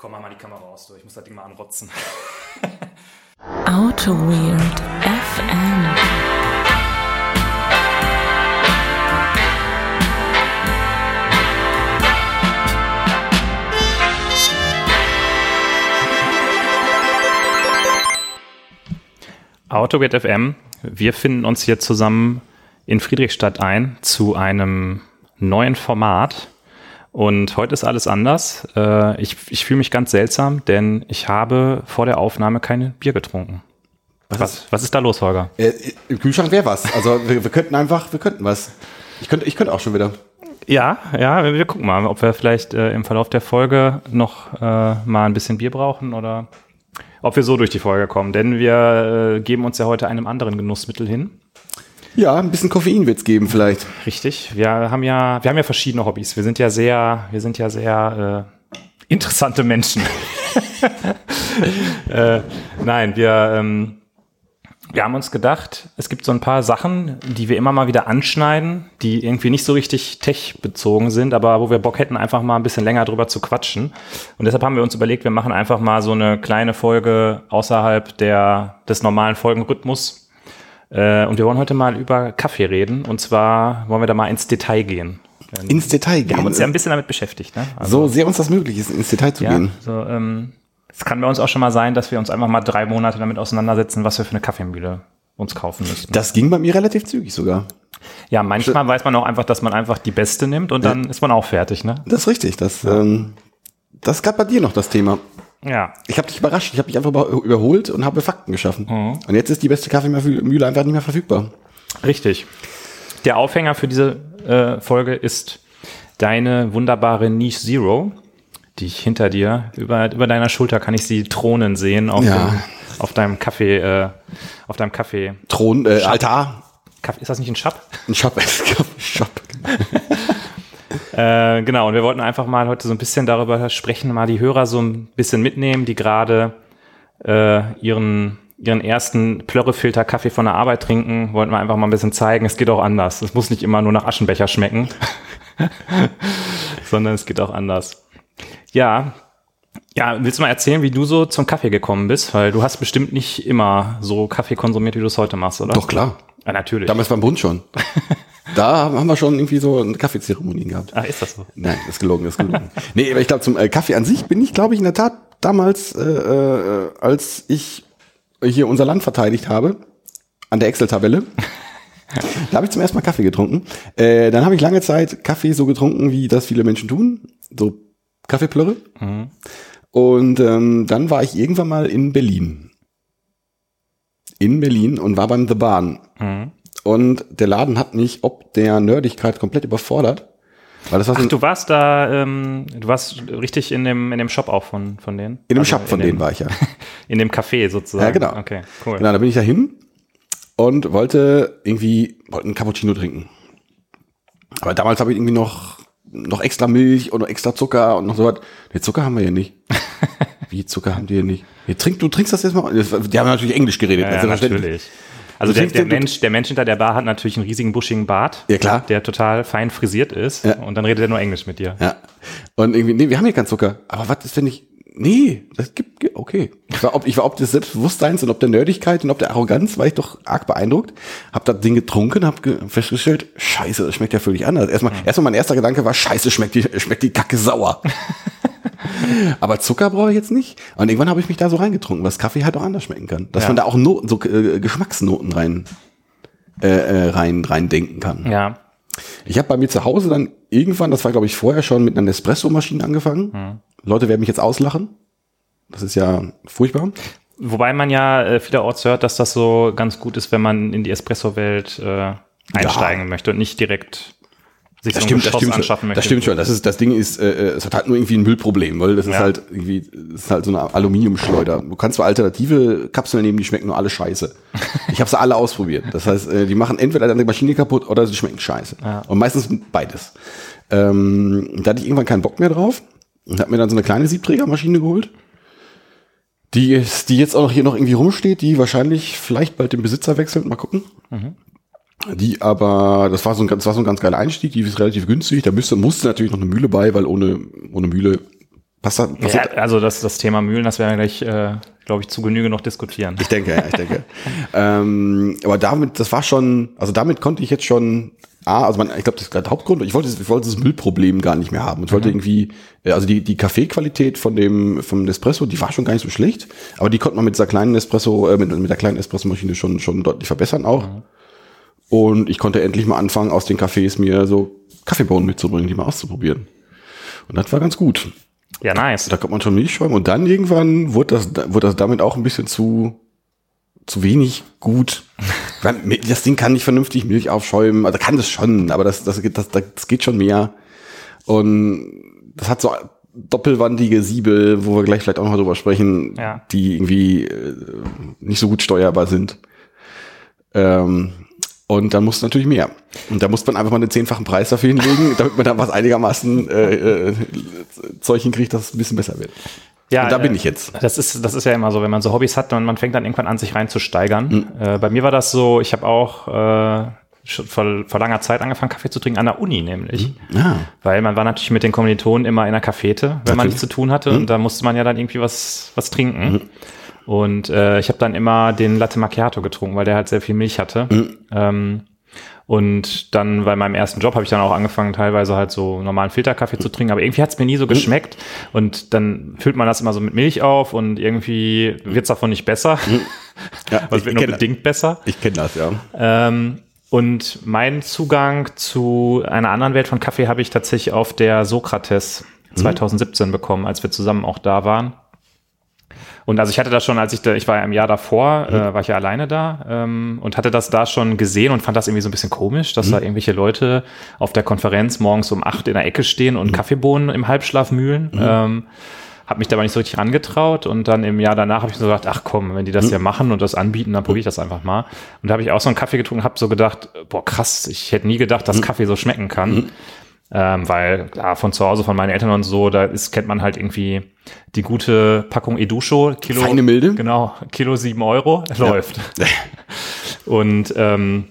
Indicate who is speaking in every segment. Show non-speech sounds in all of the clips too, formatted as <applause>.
Speaker 1: Komm mal, mal die Kamera raus, du. Ich muss das Ding mal anrotzen. <laughs>
Speaker 2: Auto Weird FM.
Speaker 1: Autoweird FM. Wir finden uns hier zusammen in Friedrichstadt ein zu einem neuen Format. Und heute ist alles anders. Äh, ich ich fühle mich ganz seltsam, denn ich habe vor der Aufnahme kein Bier getrunken.
Speaker 3: Was,
Speaker 1: Was, was ist da los, Holger?
Speaker 3: Äh, Im Kühlschrank wäre was. Also wir, wir könnten einfach, wir könnten was. Ich könnte, ich könnte auch schon wieder.
Speaker 1: Ja, ja, wir, wir gucken mal, ob wir vielleicht äh, im Verlauf der Folge noch äh, mal ein bisschen Bier brauchen oder ob wir so durch die Folge kommen. Denn wir äh, geben uns ja heute einem anderen Genussmittel hin.
Speaker 3: Ja, ein bisschen Koffein wird's geben vielleicht.
Speaker 1: Richtig. Wir haben ja, wir haben ja verschiedene Hobbys. Wir sind ja sehr, wir sind ja sehr äh, interessante Menschen. <laughs> äh, nein, wir, ähm, wir haben uns gedacht, es gibt so ein paar Sachen, die wir immer mal wieder anschneiden, die irgendwie nicht so richtig tech-bezogen sind, aber wo wir Bock hätten, einfach mal ein bisschen länger drüber zu quatschen. Und deshalb haben wir uns überlegt, wir machen einfach mal so eine kleine Folge außerhalb der, des normalen Folgenrhythmus. Äh, und wir wollen heute mal über Kaffee reden. Und zwar wollen wir da mal ins Detail gehen.
Speaker 3: Ins Detail gehen.
Speaker 1: Wir haben uns ja ein bisschen damit beschäftigt. Ne? Also,
Speaker 3: so sehr uns das möglich ist, ins Detail zu
Speaker 1: ja,
Speaker 3: gehen.
Speaker 1: so, ähm, es kann bei uns auch schon mal sein, dass wir uns einfach mal drei Monate damit auseinandersetzen, was wir für eine Kaffeemühle uns kaufen müssen.
Speaker 3: Das ging bei mir relativ zügig sogar.
Speaker 1: ja, manchmal weiß man auch einfach, dass man einfach die beste nimmt und dann ist man auch fertig. Ne?
Speaker 3: Das ist richtig. Das, ähm, das gerade bei dir noch das Thema.
Speaker 1: Ja,
Speaker 3: Ich habe dich überrascht. Ich habe dich einfach über- überholt und habe Fakten geschaffen.
Speaker 1: Mhm.
Speaker 3: Und jetzt ist die beste Kaffeemühle einfach nicht mehr verfügbar.
Speaker 1: richtig. Der Aufhänger für diese äh, Folge ist deine wunderbare Niche Zero, die ich hinter dir, über, über deiner Schulter kann ich sie thronen sehen auf,
Speaker 3: Ja.
Speaker 1: dem, auf deinem Kaffee, äh, auf deinem Kaffee.
Speaker 3: Thron, äh, Altar,
Speaker 1: Kaffee. Ist das nicht ein Shop?
Speaker 3: ein Shop, <laughs> Shop.
Speaker 1: Äh, genau, und wir wollten einfach mal heute so ein bisschen darüber sprechen, mal die Hörer so ein bisschen mitnehmen, die gerade äh, ihren, ihren ersten Plörrefilter Kaffee von der Arbeit trinken, wollten wir einfach mal ein bisschen zeigen, es geht auch anders. Es muss nicht immer nur nach Aschenbecher schmecken, <laughs> sondern es geht auch anders. Ja, ja, willst du mal erzählen, wie du so zum Kaffee gekommen bist? Weil du hast bestimmt nicht immer so Kaffee konsumiert, wie du es heute machst, oder?
Speaker 3: Doch klar.
Speaker 1: Ja, natürlich.
Speaker 3: Damals beim Bund schon. <laughs> Da haben wir schon irgendwie so eine Kaffeezeremonie gehabt.
Speaker 1: Ach, ist das so?
Speaker 3: Nein, das ist gelogen, das ist gelogen. <laughs> nee, aber ich glaube, zum äh, Kaffee an sich bin ich, glaube ich, in der Tat damals, äh, äh, als ich hier unser Land verteidigt habe, an der Excel-Tabelle, da habe ich zum ersten Mal Kaffee getrunken. Äh, dann habe ich lange Zeit Kaffee so getrunken, wie das viele Menschen tun. So Kaffeeplörre. Und ähm, dann war ich irgendwann mal in Berlin. In Berlin und war beim The Bahn. Und der Laden hat mich ob der Nerdigkeit komplett überfordert. Weil das war so
Speaker 1: Ach, du warst da, ähm, du warst richtig in dem, in dem Shop auch von, von denen?
Speaker 3: in dem
Speaker 1: Also
Speaker 3: Shop von denen
Speaker 1: dem,
Speaker 3: war ich ja. <laughs>
Speaker 1: In dem Café sozusagen.
Speaker 3: Ja, genau.
Speaker 1: Okay, cool.
Speaker 3: Genau, da bin ich da hin und wollte irgendwie, wollte einen Cappuccino trinken. Aber damals habe ich irgendwie noch, noch extra Milch und noch extra Zucker und noch so was. Nee, Zucker haben wir hier nicht. <laughs> Wie Zucker haben die hier nicht? Nee, trink, du trinkst das jetzt mal. Die haben natürlich Englisch geredet.
Speaker 1: Ja, ja,
Speaker 3: selbstverständlich.
Speaker 1: natürlich. Also der, der, Mensch, der Mensch hinter der Bar hat natürlich einen riesigen buschigen Bart.
Speaker 3: Ja, klar.
Speaker 1: Der total fein frisiert ist.
Speaker 3: Ja.
Speaker 1: Und dann redet er nur Englisch mit dir.
Speaker 3: Ja. Und irgendwie, nee, wir haben hier keinen Zucker. Aber was ist denn nicht? Nee, das gibt, okay. Ich war ob, ich war ob des Selbstbewusstseins und ob der Nerdigkeit und ob der Arroganz, war ich doch arg beeindruckt. Hab das Ding getrunken, hab ge festgestellt, scheiße, das schmeckt ja völlig anders. Erstmal, erstmal mein erster Gedanke war, scheiße, schmeckt die, schmeckt die Kacke sauer. <laughs> <laughs> Aber Zucker brauche ich jetzt nicht. Und irgendwann habe ich mich da so reingetrunken, was Kaffee halt auch anders schmecken kann. Dass
Speaker 1: Ja.
Speaker 3: man da auch Noten, so äh, Geschmacksnoten rein, äh, äh, rein, rein denken kann.
Speaker 1: Ja.
Speaker 3: Ich habe bei mir zu Hause dann irgendwann, das war glaube ich vorher schon, mit einer Nespresso-Maschine angefangen. Leute werden mich jetzt auslachen. Das ist ja furchtbar.
Speaker 1: Wobei man ja äh, vielerorts hört, dass das so ganz gut ist, wenn man in die Espresso-Welt äh, einsteigen möchte und nicht direkt sich
Speaker 3: Das
Speaker 1: so
Speaker 3: stimmt, das schon.
Speaker 1: anschaffen möchte.
Speaker 3: Das stimmt schon. Das ist, das Ding ist, äh, äh, es hat halt nur irgendwie ein Müllproblem, weil das ist
Speaker 1: Ja.
Speaker 3: halt irgendwie, das ist halt so eine Aluminiumschleuder. Du kannst zwar alternative Kapseln nehmen, die schmecken nur alle scheiße. Ich habe sie alle ausprobiert. Das heißt, äh, die machen entweder deine Maschine kaputt oder sie schmecken scheiße.
Speaker 1: Ja.
Speaker 3: Und meistens beides. Ähm, da hatte ich irgendwann keinen Bock mehr drauf und habe mir dann so eine kleine Siebträgermaschine geholt. Die, ist, die jetzt auch noch hier noch irgendwie rumsteht, die wahrscheinlich vielleicht bald den Besitzer wechselt. Mal gucken. Die aber, das war so ein, ganz- das war so ein ganz geiler Einstieg, die ist relativ günstig. Da müsste, musste natürlich noch eine Mühle bei, weil ohne, ohne Mühle Hast du, hast
Speaker 1: Ja, also das, das Thema Mühlen, das werden wir gleich, äh, glaube ich, zu Genüge noch diskutieren.
Speaker 3: ich denke, ja, ich denke. <laughs> ähm, aber damit, das war schon, also damit konnte ich jetzt schon, ah, also man, ich glaube, das ist der Hauptgrund. Ich wollte, ich wollte das Müllproblem gar nicht mehr haben. Ich wollte irgendwie, äh, also die, die Kaffeequalität von dem, vom Nespresso, die war schon gar nicht so schlecht, aber die konnte man mit dieser kleinen Espresso, äh, mit, mit der kleinen Espresso-Maschine schon, schon deutlich verbessern auch. Und ich konnte endlich mal anfangen, aus den Cafés mir so Kaffeebohnen mitzubringen, die mal auszuprobieren. Und das war ganz gut.
Speaker 1: Ja, nice.
Speaker 3: Da kommt man schon Milch schäumen und dann irgendwann wurde das, wurde das damit auch ein bisschen zu, zu wenig gut. <laughs> Das Ding kann nicht vernünftig Milch aufschäumen, also kann das schon, aber das, das, das, das geht schon mehr. Und das hat so doppelwandige Siebel, wo wir gleich vielleicht auch noch drüber sprechen,
Speaker 1: Ja.
Speaker 3: die irgendwie äh, nicht so gut steuerbar sind. Ähm, und dann muss natürlich mehr. Und da muss man einfach mal einen zehnfachen Preis dafür hinlegen, <laughs> damit man da was einigermaßen äh, äh, Zeug hinkriegt, dass es ein bisschen besser wird.
Speaker 1: Ja,
Speaker 3: Und da bin
Speaker 1: äh,
Speaker 3: ich jetzt.
Speaker 1: Das ist, das ist ja immer so, wenn man so Hobbys hat und man fängt dann irgendwann an, sich reinzusteigern.
Speaker 3: Hm.
Speaker 1: Äh, bei mir war das so, ich habe auch äh, schon vor, vor langer Zeit angefangen, Kaffee zu trinken, an der Uni nämlich.
Speaker 3: Ah.
Speaker 1: Weil man war natürlich mit den Kommilitonen immer in der Cafete, wenn man
Speaker 3: Natürlich.
Speaker 1: nichts zu tun hatte. Und da musste man ja dann irgendwie was, was trinken. Und äh, ich habe dann immer den Latte Macchiato getrunken, weil der halt sehr viel Milch hatte. Ähm, und dann bei meinem ersten Job habe ich dann auch angefangen, teilweise halt so normalen Filterkaffee zu trinken, aber irgendwie hat es mir nie so geschmeckt. Und dann füllt man das immer so mit Milch auf und irgendwie wird es davon nicht besser.
Speaker 3: Ja, <laughs>
Speaker 1: Aber es wird nur bedingt besser.
Speaker 3: Ich kenne das, ja.
Speaker 1: Ähm, und mein Zugang zu einer anderen Welt von Kaffee habe ich tatsächlich auf der Sokrates 2017 bekommen, als wir zusammen auch da waren. Und also ich hatte das schon, als ich da, ich war ja im Jahr davor, äh, war ich ja alleine da ähm, und hatte das da schon gesehen und fand das irgendwie so ein bisschen komisch, dass da irgendwelche Leute auf der Konferenz morgens um acht in der Ecke stehen und Kaffeebohnen im Halbschlaf mühlen. Ähm, habe mich da aber nicht so richtig rangetraut und dann im Jahr danach habe ich so gedacht, ach komm, wenn die das ja machen und das anbieten, dann probiere ich das einfach mal. Und da habe ich auch so einen Kaffee getrunken, habe so gedacht, boah krass, ich hätte nie gedacht, dass Kaffee so schmecken kann. Ähm, weil ja, von zu Hause, von meinen Eltern und so, da ist, kennt man halt irgendwie die gute Packung Edusho, Kilo.
Speaker 3: Feine Milde.
Speaker 1: Genau, Kilo sieben Euro, läuft. <laughs> Und ähm,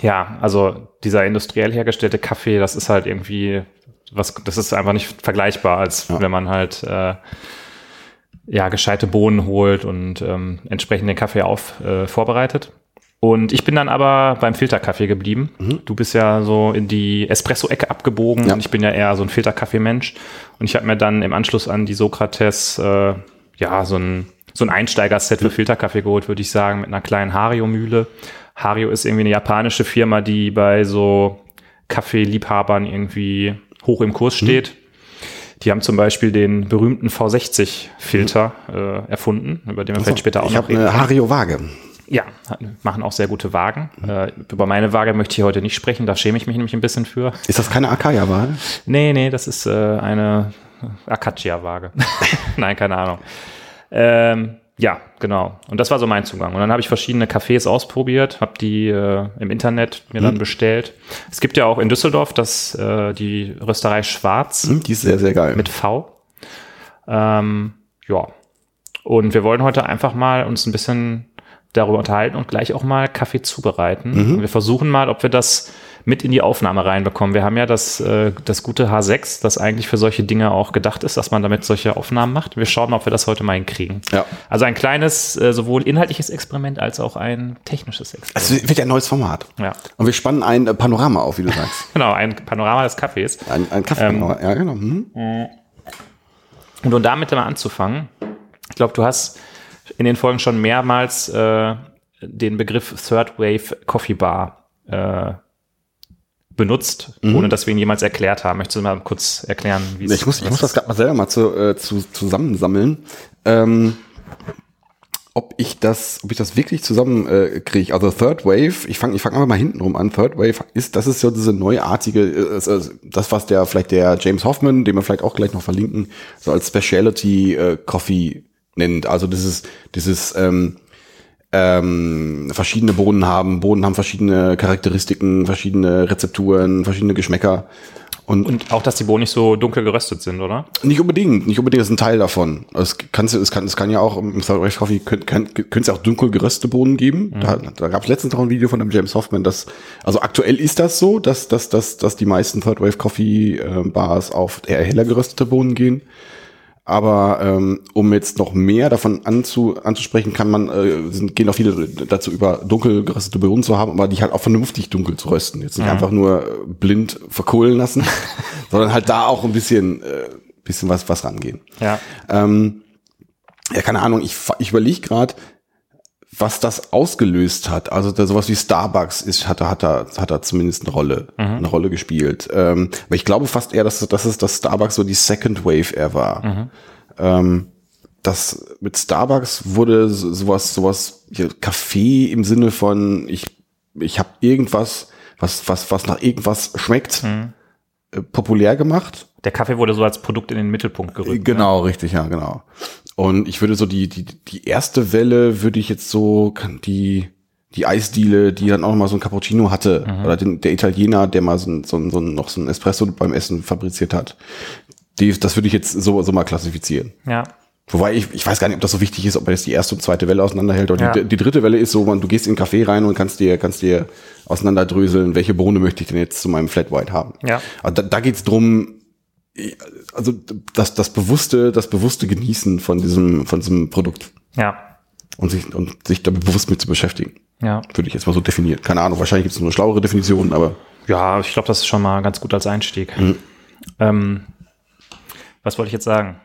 Speaker 1: ja, also dieser industriell hergestellte Kaffee, das ist halt irgendwie was, das ist einfach nicht vergleichbar, als wenn man halt äh, ja gescheite Bohnen holt und ähm, entsprechend den Kaffee auf äh, vorbereitet. Und ich bin dann aber beim Filterkaffee geblieben. Du bist ja so in die Espresso-Ecke abgebogen
Speaker 3: Ja.
Speaker 1: und ich bin ja eher so ein Filterkaffee-Mensch. Und ich habe mir dann im Anschluss an die Sokrates äh, ja so ein, so ein Einsteigerset für Filterkaffee geholt, würde ich sagen, mit einer kleinen Hario-Mühle. Hario ist irgendwie eine japanische Firma, die bei so Kaffeeliebhabern irgendwie hoch im Kurs steht. Die haben zum Beispiel den berühmten V60-Filter äh, erfunden, über den wir vielleicht später auch
Speaker 3: ich
Speaker 1: noch
Speaker 3: habe eine Hario-Waage.
Speaker 1: Ja, machen auch sehr gute Wagen. Äh, über meine Waage möchte ich heute nicht sprechen, da schäme ich mich nämlich ein bisschen für.
Speaker 3: Ist das keine Akaya-Waage?
Speaker 1: Nee, nee, das ist äh, eine Akacia-Waage. <laughs> Nein, keine Ahnung. Ähm, ja, genau. Und das war so mein Zugang. Und dann habe ich verschiedene Cafés ausprobiert, habe die äh, im Internet mir dann bestellt. Es gibt ja auch in Düsseldorf das, äh, die Rösterei Schwarz
Speaker 3: Hm, die ist sehr, sehr geil.
Speaker 1: mit V. Ähm, ja. Und wir wollen heute einfach mal uns ein bisschen darüber unterhalten und gleich auch mal Kaffee zubereiten. Und wir versuchen mal, ob wir das mit in die Aufnahme reinbekommen. Wir haben ja das, äh, das gute H6, das eigentlich für solche Dinge auch gedacht ist, dass man damit solche Aufnahmen macht. Wir schauen mal, ob wir das heute mal hinkriegen.
Speaker 3: Ja.
Speaker 1: Also ein kleines, äh, sowohl inhaltliches Experiment als auch ein technisches Experiment.
Speaker 3: Es wird ja ein neues Format.
Speaker 1: Ja.
Speaker 3: Und wir spannen ein äh, Panorama auf, wie du sagst. <laughs>
Speaker 1: Genau, ein Panorama des Kaffees.
Speaker 3: Ein, ein Kaffeepanorama. ja, genau. Mhm.
Speaker 1: Und um damit mal anzufangen, ich glaube, du hast in den Folgen schon mehrmals äh, den Begriff Third Wave Coffee Bar äh, benutzt, ohne dass wir ihn jemals erklärt haben. Möchtest du mal kurz erklären, wie es
Speaker 3: Ich muss, ich muss das gerade mal selber mal zu, äh, zu, zusammensammeln. Ähm, ob ich das, ob ich das wirklich zusammen äh, kriege. Also Third Wave, ich fange ich fang einfach mal hinten rum an. Third Wave ist, das ist so diese neuartige, äh, äh, das was der vielleicht der James Hoffman, den wir vielleicht auch gleich noch verlinken, so als Speciality äh, Coffee nennt. Also das ist dieses ähm, ähm, verschiedene Bohnen haben. Bohnen haben verschiedene Charakteristiken, verschiedene Rezepturen, verschiedene Geschmäcker. Und,
Speaker 1: Und auch, dass die Bohnen nicht so dunkel geröstet sind, oder?
Speaker 3: nicht unbedingt, nicht unbedingt, das ist ein Teil davon. Es, kannst, es, kann, es kann ja auch im Third Wave Coffee, könnte es ja auch dunkel geröstete Bohnen geben. Da, da gab es letztens noch ein Video von dem James Hoffman, dass, also aktuell ist das so, dass, dass, dass, dass die meisten Third Wave Coffee äh, Bars auf eher heller geröstete Bohnen gehen. Aber ähm, um jetzt noch mehr davon anzu, anzusprechen, kann man, äh, sind, gehen auch viele dazu über, dunkel geröstete Bohnen zu haben, aber die halt auch vernünftig dunkel zu rösten. Jetzt nicht
Speaker 1: Mhm.
Speaker 3: einfach nur äh, blind verkohlen lassen, <laughs> sondern halt da auch ein bisschen, äh, bisschen was, was rangehen.
Speaker 1: Ja.
Speaker 3: Ähm, ja, keine Ahnung, ich, ich überlege gerade, was das ausgelöst hat. Also da, sowas wie Starbucks ist, hat, da- hat, da, hat da zumindest eine Rolle, eine Rolle gespielt. Ähm, aber ich glaube fast eher, dass, dass es das Starbucks so die Second Wave eher war. Ähm, das mit Starbucks wurde so- sowas, sowas, Kaffee im Sinne von, ich, ich habe irgendwas, was, was, was nach irgendwas schmeckt, äh, populär gemacht.
Speaker 1: Der Kaffee wurde so als Produkt in den Mittelpunkt gerückt. ne?
Speaker 3: Genau, richtig, ja, genau. Und ich würde so die, die, die erste Welle würde ich jetzt so, kann die, die Eisdiele, die dann auch mal so ein Cappuccino hatte, oder den, der Italiener, der mal so, ein, so, ein, so ein, noch so ein Espresso beim Essen fabriziert hat. Die, das würde ich jetzt so, so mal klassifizieren.
Speaker 1: Ja.
Speaker 3: Wobei ich, ich weiß gar nicht, ob das so wichtig ist, ob man jetzt die erste und zweite Welle auseinanderhält. Oder
Speaker 1: Ja.
Speaker 3: die, die dritte Welle ist so, man, du gehst in einen Café rein und kannst dir, kannst dir auseinanderdröseln, welche Bohne möchte ich denn jetzt zu meinem Flat White haben.
Speaker 1: Ja.
Speaker 3: Also da, da geht's drum, also das, das bewusste, das bewusste Genießen von diesem, von diesem Produkt
Speaker 1: Ja.
Speaker 3: und sich, und sich damit bewusst mit zu beschäftigen.
Speaker 1: Ja.
Speaker 3: Würde ich jetzt mal so definieren. Keine Ahnung, wahrscheinlich gibt's noch eine schlauere Definition, aber
Speaker 1: Ja, ich glaube, das ist schon mal ganz gut als Einstieg. Ähm, was wollte ich jetzt sagen?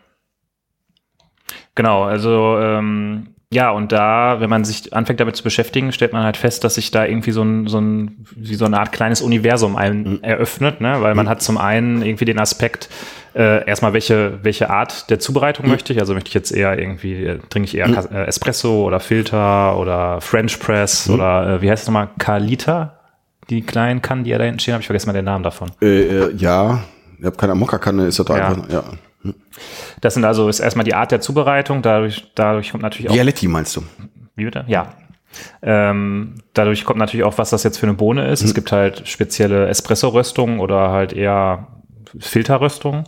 Speaker 1: Genau, also ähm, ja, und da, wenn man sich anfängt damit zu beschäftigen, stellt man halt fest, dass sich da irgendwie so ein, so ein, wie so eine Art kleines Universum ein, eröffnet, ne? Weil man hat zum einen irgendwie den Aspekt, äh, erstmal welche, welche Art der Zubereitung möchte ich. Also möchte ich jetzt eher irgendwie, äh, trinke ich eher äh, Espresso oder Filter oder French Press oder äh, wie heißt es nochmal, Carlita? Die kleinen Kannen, die ja da hinten stehen, habe ich vergessen mal den Namen davon.
Speaker 3: äh, äh, ja, ich habe keine Mokka-Kanne, ist das
Speaker 1: Ja.
Speaker 3: einfach, ja.
Speaker 1: Das sind also ist erstmal die Art der Zubereitung. Dadurch, dadurch kommt natürlich auch.
Speaker 3: Vialetti meinst du?
Speaker 1: Wie bitte? Ja. Ähm, dadurch kommt natürlich auch, was das jetzt für eine Bohne ist. Es gibt halt spezielle Espresso-Röstungen oder halt eher Filterröstungen.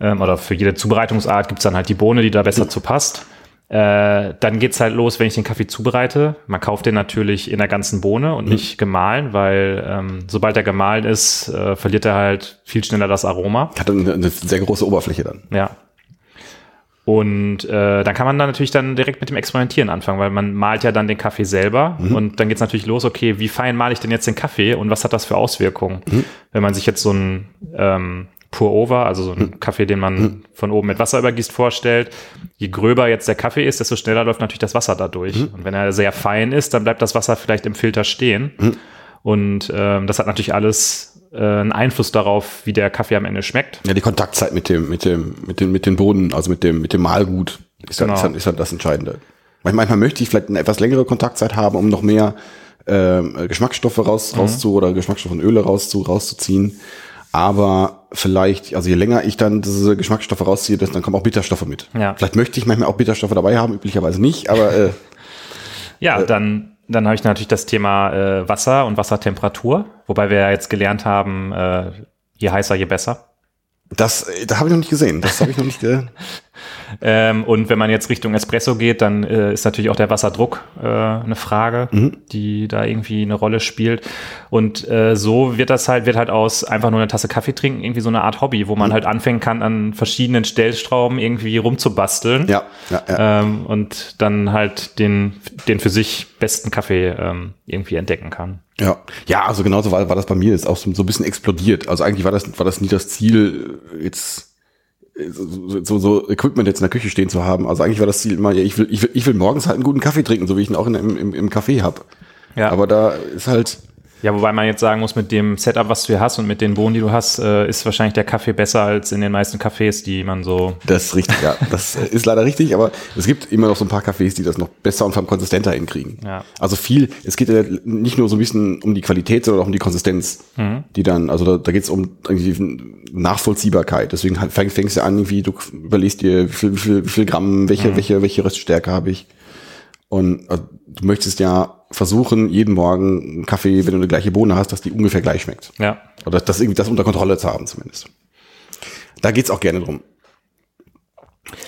Speaker 1: Ähm, oder für jede Zubereitungsart gibt es dann halt die Bohne, die da besser zu passt. Äh, dann geht's halt los, wenn ich den Kaffee zubereite. Man kauft den natürlich in der ganzen Bohne und nicht gemahlen, weil ähm, sobald er gemahlen ist, äh, verliert er halt viel schneller das Aroma.
Speaker 3: Hat eine, eine sehr große Oberfläche dann.
Speaker 1: Ja. Und äh, dann kann man dann natürlich dann direkt mit dem Experimentieren anfangen, weil man malt ja dann den Kaffee selber und dann geht's natürlich los, okay, wie fein male ich denn jetzt den Kaffee und was hat das für Auswirkungen? Wenn man sich jetzt so einen ähm, Pour-Over, also so einen Kaffee, den man von oben mit Wasser übergießt, vorstellt, je gröber jetzt der Kaffee ist, desto schneller läuft natürlich das Wasser dadurch. Und wenn er sehr fein ist, dann bleibt das Wasser vielleicht im Filter stehen. Und ähm, das hat natürlich alles äh, einen Einfluss darauf, wie der Kaffee am Ende schmeckt.
Speaker 3: Ja, die Kontaktzeit mit dem, mit dem, mit den, mit den Boden, also mit dem, mit dem Mahlgut, ist dann,
Speaker 1: Genau.
Speaker 3: ist dann, ist dann das Entscheidende. Manchmal, möchte ich vielleicht eine etwas längere Kontaktzeit haben, um noch mehr ähm, Geschmacksstoffe raus, rauszu oder Geschmacksstoffe und Öle rauszu, rauszuziehen. Aber vielleicht, also je länger ich dann diese Geschmacksstoffe rausziehe, desto- dann kommen auch Bitterstoffe mit.
Speaker 1: Ja.
Speaker 3: Vielleicht möchte ich manchmal auch Bitterstoffe dabei haben, üblicherweise nicht, aber äh, <laughs>
Speaker 1: Ja, dann, dann habe ich natürlich das Thema äh, Wasser und Wassertemperatur, wobei wir ja jetzt gelernt haben, äh, je heißer, je besser.
Speaker 3: das, äh, da habe ich noch nicht gesehen. Das habe ich noch nicht. Äh, <laughs>
Speaker 1: Ähm, und wenn man jetzt Richtung Espresso geht, dann äh, ist natürlich auch der Wasserdruck äh, eine Frage, die da irgendwie eine Rolle spielt. Und äh, so wird das halt, wird halt aus einfach nur eine Tasse Kaffee trinken irgendwie so eine Art Hobby, wo man halt anfangen kann, an verschiedenen Stellstrauben irgendwie rumzubasteln.
Speaker 3: ja, ja, ja.
Speaker 1: Ähm, und dann halt den, den für sich besten Kaffee ähm, irgendwie entdecken kann.
Speaker 3: Ja, ja, also genauso war, war das bei mir, ist auch so, so ein bisschen explodiert. Also eigentlich war das, war das nie das Ziel, äh, jetzt so, so, so Equipment jetzt in der Küche stehen zu haben. Also eigentlich war das Ziel immer, ja, ich will, ich will, ich will morgens halt einen guten Kaffee trinken, so wie ich ihn auch in, im, im, Café hab.
Speaker 1: Ja.
Speaker 3: Aber da ist halt,
Speaker 1: Ja, wobei man jetzt sagen muss, mit dem Setup, was du hier hast und mit den Bohnen, die du hast, äh, ist wahrscheinlich der Kaffee besser als in den meisten Cafés, die man so.
Speaker 3: das ist richtig, ja, das äh, ist leider richtig, aber es gibt immer noch so ein paar Cafés, die das noch besser und vor allem konsistenter hinkriegen.
Speaker 1: Ja.
Speaker 3: Also viel, es geht ja nicht nur so ein bisschen um die Qualität, sondern auch um die Konsistenz, die dann, also da, da geht es um irgendwie Nachvollziehbarkeit. Deswegen halt fäng, fängst du an, irgendwie, du überlegst dir, wie viel, wie viel, Gramm, welche, welche, welche Röststärke habe ich. Und also, du möchtest ja versuchen, jeden Morgen einen Kaffee, wenn du eine gleiche Bohne hast, dass die ungefähr gleich schmeckt.
Speaker 1: Ja.
Speaker 3: Oder das irgendwie das unter Kontrolle zu haben zumindest. Da geht's auch gerne drum.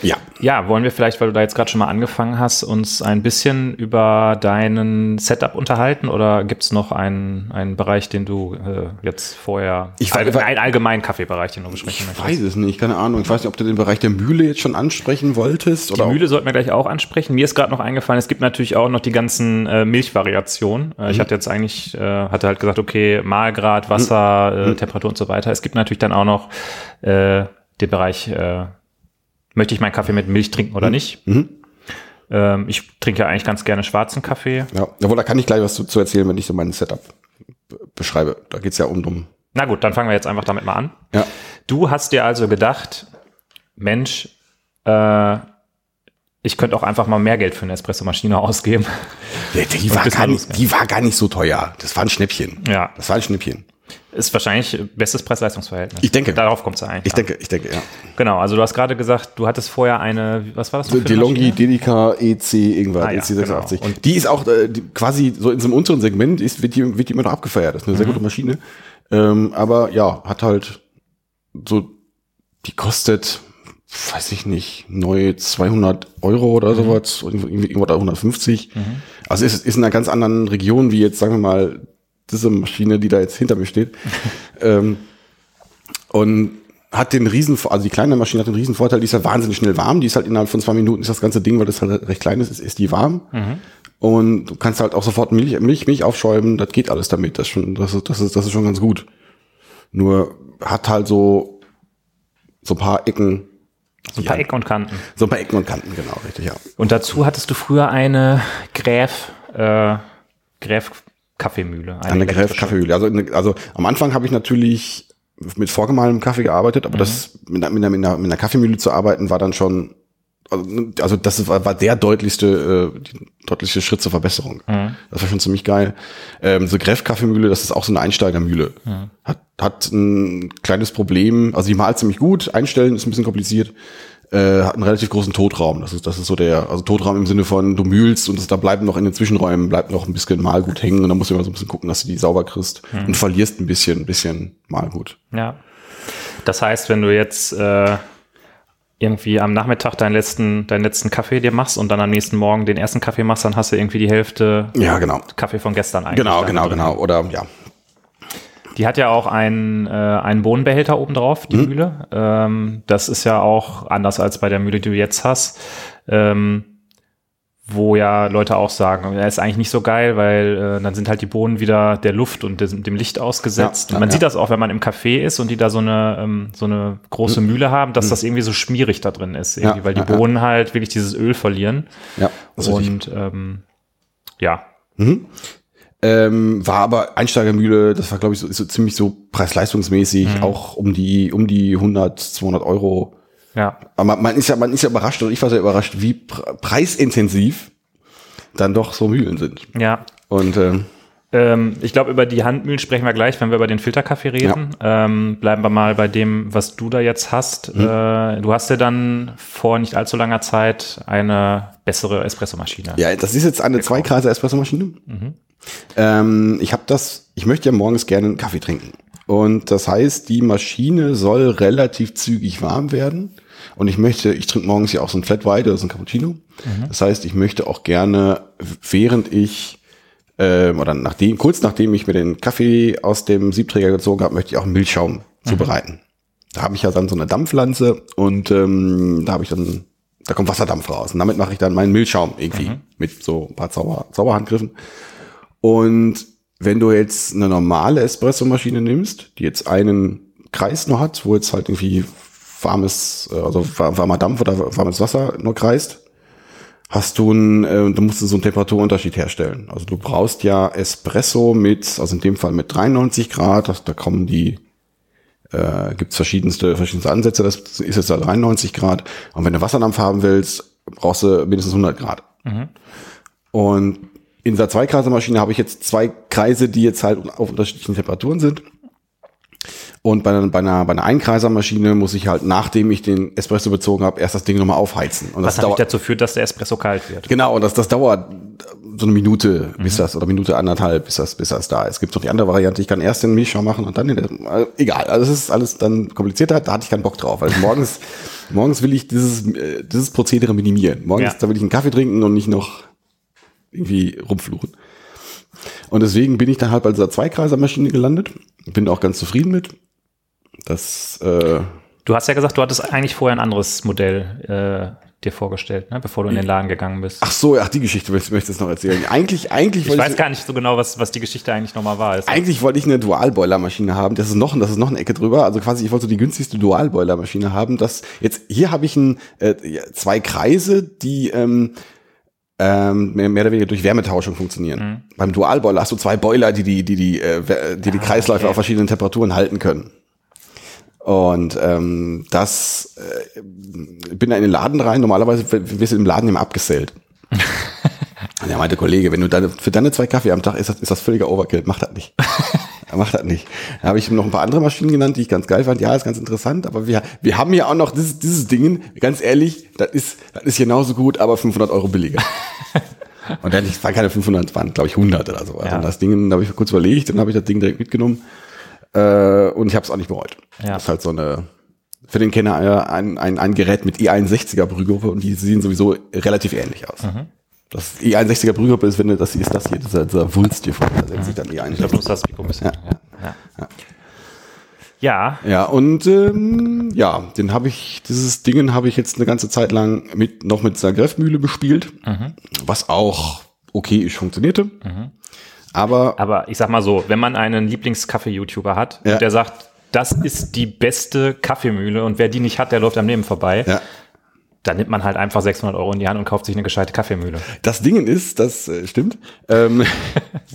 Speaker 3: Ja.
Speaker 1: Ja, wollen wir vielleicht, weil du da jetzt gerade schon mal angefangen hast, uns ein bisschen über deinen Setup unterhalten oder gibt es noch einen, einen Bereich, den du äh, jetzt vorher,
Speaker 3: Ich weiß-
Speaker 1: allgemein, einen allgemeinen Kaffeebereich, den du besprechen
Speaker 3: Ich
Speaker 1: möchtest?
Speaker 3: weiß es nicht, keine Ahnung. Ich weiß nicht, ob du den Bereich der Mühle jetzt schon ansprechen wolltest.
Speaker 1: Die
Speaker 3: Oder
Speaker 1: Mühle sollten wir gleich auch ansprechen. Mir ist gerade noch eingefallen, es gibt natürlich auch noch die ganzen äh, Milchvariationen. Äh,
Speaker 3: Mhm.
Speaker 1: Ich hatte jetzt eigentlich, äh, hatte halt gesagt, okay, Mahlgrad, Wasser,
Speaker 3: Mhm.
Speaker 1: äh, Temperatur und so weiter. Es gibt natürlich dann auch noch äh, den Bereich, äh, möchte ich meinen Kaffee mit Milch trinken
Speaker 3: Mhm.
Speaker 1: oder nicht? Ähm, ich trinke ja eigentlich ganz gerne schwarzen Kaffee.
Speaker 3: Ja, jawohl, da kann ich gleich was zu, zu erzählen, wenn ich so mein Setup be- beschreibe. Da geht's ja um drum.
Speaker 1: Na gut, dann fangen wir jetzt einfach damit mal an.
Speaker 3: Ja.
Speaker 1: Du hast dir also gedacht, Mensch, äh, ich könnte auch einfach mal mehr Geld für eine Espressomaschine ausgeben.
Speaker 3: Die, die, war nicht, die war gar nicht so teuer. Das war ein Schnäppchen.
Speaker 1: Ja.
Speaker 3: Das war ein Schnäppchen.
Speaker 1: Ist wahrscheinlich bestes Preis-Leistungs-Verhältnis.
Speaker 3: Ich denke.
Speaker 1: Darauf kommt es ja eigentlich.
Speaker 3: Ich
Speaker 1: an.
Speaker 3: denke, ich denke, ja.
Speaker 1: Genau, also du hast gerade gesagt, du hattest vorher eine, was war das? für
Speaker 3: Longi? Dedica EC irgendwas,
Speaker 1: Ah, ja,
Speaker 3: EC 86.
Speaker 1: genau. Und-
Speaker 3: die ist auch äh, die, quasi so in so einem unteren Segment, ist, wird, die, wird die immer noch abgefeiert. Das ist eine
Speaker 1: Mhm.
Speaker 3: sehr gute Maschine. Ähm, aber ja, hat halt so, die kostet, weiß ich nicht, neu 200 Euro
Speaker 1: Mhm.
Speaker 3: oder sowas, irgendwie irgendwas 150. Also ist, ist in einer ganz anderen Region, wie jetzt, sagen wir mal, diese Maschine, die da jetzt hinter mir steht. <laughs> ähm, und hat den riesen, also die kleine Maschine hat den riesen Vorteil, die ist halt wahnsinnig schnell warm. Die ist halt innerhalb von zwei Minuten ist das ganze Ding, weil das halt recht klein ist, ist, ist die warm. Und du kannst halt auch sofort Milch, Milch, Milch aufschäumen. Das geht alles damit. Das ist schon, das ist, das ist, das ist schon ganz gut. Nur hat halt so, so ein paar Ecken,
Speaker 1: So ein paar Ecken und Kanten.
Speaker 3: so ein paar Ecken und Kanten, genau, richtig, ja.
Speaker 1: Und dazu hattest du früher eine Gräf, äh, Gräf Kaffeemühle.
Speaker 3: Eine Gräf
Speaker 1: elektrische.
Speaker 3: Kaffeehöhle. Also, eine- also am Anfang habe ich natürlich mit vorgemahlenem Kaffee gearbeitet, aber das mit einer, mit, einer, mit, einer, Kaffeemühle zu arbeiten war dann schon, also, also das war, war der deutlichste, äh, deutlichste Schritt zur Verbesserung. Das war schon ziemlich geil. Ähm, so Gräf Kaffeemühle, das ist auch so eine Einsteigermühle. Hat, hat ein kleines Problem, also die malt ziemlich gut, einstellen ist ein bisschen kompliziert. Äh, hat einen relativ großen Totraum. Das ist, das ist so der, also Totraum im Sinne von, du mühlst und es, da bleiben noch in den Zwischenräumen, bleibt noch ein bisschen Malgut hängen und dann musst du immer so ein bisschen gucken, dass du die sauber kriegst und verlierst ein bisschen, ein bisschen Malgut.
Speaker 1: Ja. Das heißt, wenn du jetzt äh, irgendwie am Nachmittag deinen letzten, deinen letzten Kaffee dir machst und dann am nächsten Morgen den ersten Kaffee machst, dann hast du irgendwie die Hälfte
Speaker 3: Ja, genau.
Speaker 1: Kaffee von gestern eigentlich.
Speaker 3: Genau,
Speaker 1: da
Speaker 3: genau,
Speaker 1: drin.
Speaker 3: genau. Oder ja.
Speaker 1: Die hat ja auch einen, äh, einen Bohnenbehälter oben drauf, die Mühle. Ähm, das ist ja auch anders als bei der Mühle, die du jetzt hast. Ähm, wo ja Leute auch sagen, er ist eigentlich nicht so geil, weil äh, dann sind halt die Bohnen wieder der Luft und des, dem Licht ausgesetzt.
Speaker 3: Ja, ja,
Speaker 1: man
Speaker 3: ja.
Speaker 1: sieht das auch, wenn man im Café ist und die da so eine, ähm, so eine große Mühle haben, dass das irgendwie so schmierig da drin ist, irgendwie,
Speaker 3: Mhm. Ja,
Speaker 1: weil die. Bohnen halt wirklich dieses Öl verlieren.
Speaker 3: Ja.
Speaker 1: Und ähm, ja,
Speaker 3: Ähm, war aber Einsteigermühle, das war glaube ich so, so ziemlich so preis-leistungsmäßig, auch um die um die 100, 200 Euro.
Speaker 1: ja,
Speaker 3: Aber man, man ist ja man ist ja überrascht und ich war sehr überrascht, wie pre preisintensiv dann doch so Mühlen sind.
Speaker 1: ja.
Speaker 3: Und ähm,
Speaker 1: Ähm, ich glaube, über die Handmühlen sprechen wir gleich, wenn wir über den Filterkaffee reden. Ähm, bleiben wir mal bei dem, was du da jetzt hast. Äh, du hast ja dann vor nicht allzu langer Zeit eine bessere Espressomaschine.
Speaker 3: ja, das ist jetzt eine Zweikreise Espressomaschine. Ähm, ich habe das, ich möchte ja morgens gerne einen Kaffee trinken. Und das heißt, die Maschine soll relativ zügig warm werden. Und ich möchte, ich trinke morgens ja auch so ein Flat White oder so ein Cappuccino. Das heißt, ich möchte auch gerne, während ich ähm, oder nachdem, kurz nachdem ich mir den Kaffee aus dem Siebträger gezogen habe, möchte ich auch Milchschaum zubereiten. Da habe ich ja dann so eine Dampflanze und ähm, da habe ich dann, da kommt Wasserdampf raus. Und damit mache ich dann meinen Milchschaum irgendwie mit so ein paar Zauber, Zauberhandgriffen. Und wenn du jetzt eine normale Espressomaschine nimmst, die jetzt einen Kreis nur hat, wo jetzt halt irgendwie warmes, äh, also wa- warmer Dampf oder warmes Wasser nur kreist, hast du ein, äh, du musst so einen Temperaturunterschied herstellen. Also du brauchst ja Espresso mit, also in dem Fall mit 93 Grad, das, da kommen die, äh, gibt's verschiedenste, verschiedenste Ansätze, das ist jetzt da 93 Grad. Und wenn du Wasserdampf haben willst, brauchst du mindestens 100 Grad. Und in dieser Zweikreisermaschine habe ich jetzt zwei Kreise, die jetzt halt auf unterschiedlichen Temperaturen sind. Und bei einer, bei einer, bei einer Einkreisermaschine muss ich halt, nachdem ich den Espresso bezogen habe, erst das Ding nochmal aufheizen. Und
Speaker 1: Was
Speaker 3: das
Speaker 1: natürlich dazu führt, dass der Espresso kalt wird.
Speaker 3: Genau, und das, das dauert so eine Minute, bis das, oder Minute anderthalb, bis das, bis das da ist. Es gibt noch die andere Variante, ich kann erst den Milchschau machen und dann den, äh, egal, also es ist alles dann komplizierter, da hatte ich keinen Bock drauf. Also morgens, <laughs> morgens will ich dieses, äh, dieses Prozedere minimieren. Morgens,
Speaker 1: Ja.
Speaker 3: da will ich einen Kaffee trinken und nicht noch irgendwie rumfluchen. Und deswegen bin ich dann halt bei dieser Zweikreisermaschine gelandet. Bin auch ganz zufrieden mit. Das, äh,
Speaker 1: Du hast ja gesagt, du hattest eigentlich vorher ein anderes Modell äh, dir vorgestellt, ne? bevor du in den Laden gegangen bist.
Speaker 3: ach so, ach, die Geschichte möchte ich jetzt noch erzählen. Eigentlich, eigentlich
Speaker 1: ich weiß gar nicht so genau, was, was die Geschichte eigentlich nochmal war. Also,
Speaker 3: Eigentlich wollte ich eine Dualboilermaschine haben. Das ist noch, das ist noch eine Ecke drüber. Also quasi, ich wollte so die günstigste Dualboilermaschine haben. Das jetzt hier habe ich ein, äh, zwei Kreise, die ähm, ähm, mehr, mehr oder weniger durch Wärmetauschung funktionieren. Beim Dualboiler hast du zwei Boiler, die die die die äh, die, die Kreisläufe
Speaker 1: okay.
Speaker 3: auf verschiedenen Temperaturen halten können. Und ähm, das äh, bin da in den Laden rein. Normalerweise wirst du im Laden immer abgesellt. <laughs> Und er meinte, Kollege, wenn du deine, für deine zwei Kaffee am Tag ist das, ist das völliger Overkill. Mach das nicht. <laughs> Macht das nicht. Da habe ich ihm noch ein paar andere Maschinen genannt, die ich ganz geil fand. Ja, ist ganz interessant, aber wir, wir haben ja auch noch dieses, dieses Ding, ganz ehrlich, das ist, das ist genauso gut, aber 500 Euro billiger. <laughs> Und dann, es waren keine 500, waren glaube ich 100 oder so. Also
Speaker 1: Ja.
Speaker 3: das Ding, da habe ich kurz überlegt, dann habe ich das Ding direkt mitgenommen äh, und ich habe es auch nicht bereut.
Speaker 1: Ja.
Speaker 3: Das ist halt so eine, für den Kenner äh, ein, ein, ein Gerät mit E61er Brühgruppe und die sehen sowieso relativ ähnlich aus.
Speaker 1: Mhm.
Speaker 3: Das E61er Brühgruppe ist, wenn du, das ist das hier, dieser, dieser Wulst hier vorne, da setzt sich dann
Speaker 1: ich glaube, du
Speaker 3: E61.
Speaker 1: das Mikro ein bisschen. Ja, ja. ja.
Speaker 3: Ja, und ähm, ja, den habe ich, dieses Ding habe ich jetzt eine ganze Zeit lang mit noch mit dieser Greffmühle bespielt,
Speaker 1: Mhm.
Speaker 3: was auch okay ist, funktionierte. Aber
Speaker 1: Aber ich sag mal so, wenn man einen Lieblingskaffee-YouTuber hat,
Speaker 3: Ja.
Speaker 1: und der sagt, das ist die beste Kaffeemühle und wer die nicht hat, der läuft am Leben vorbei,
Speaker 3: ja,
Speaker 1: dann nimmt man halt einfach 600 Euro in die Hand und kauft sich eine gescheite Kaffeemühle.
Speaker 3: Das Ding ist, das äh, stimmt. Ähm,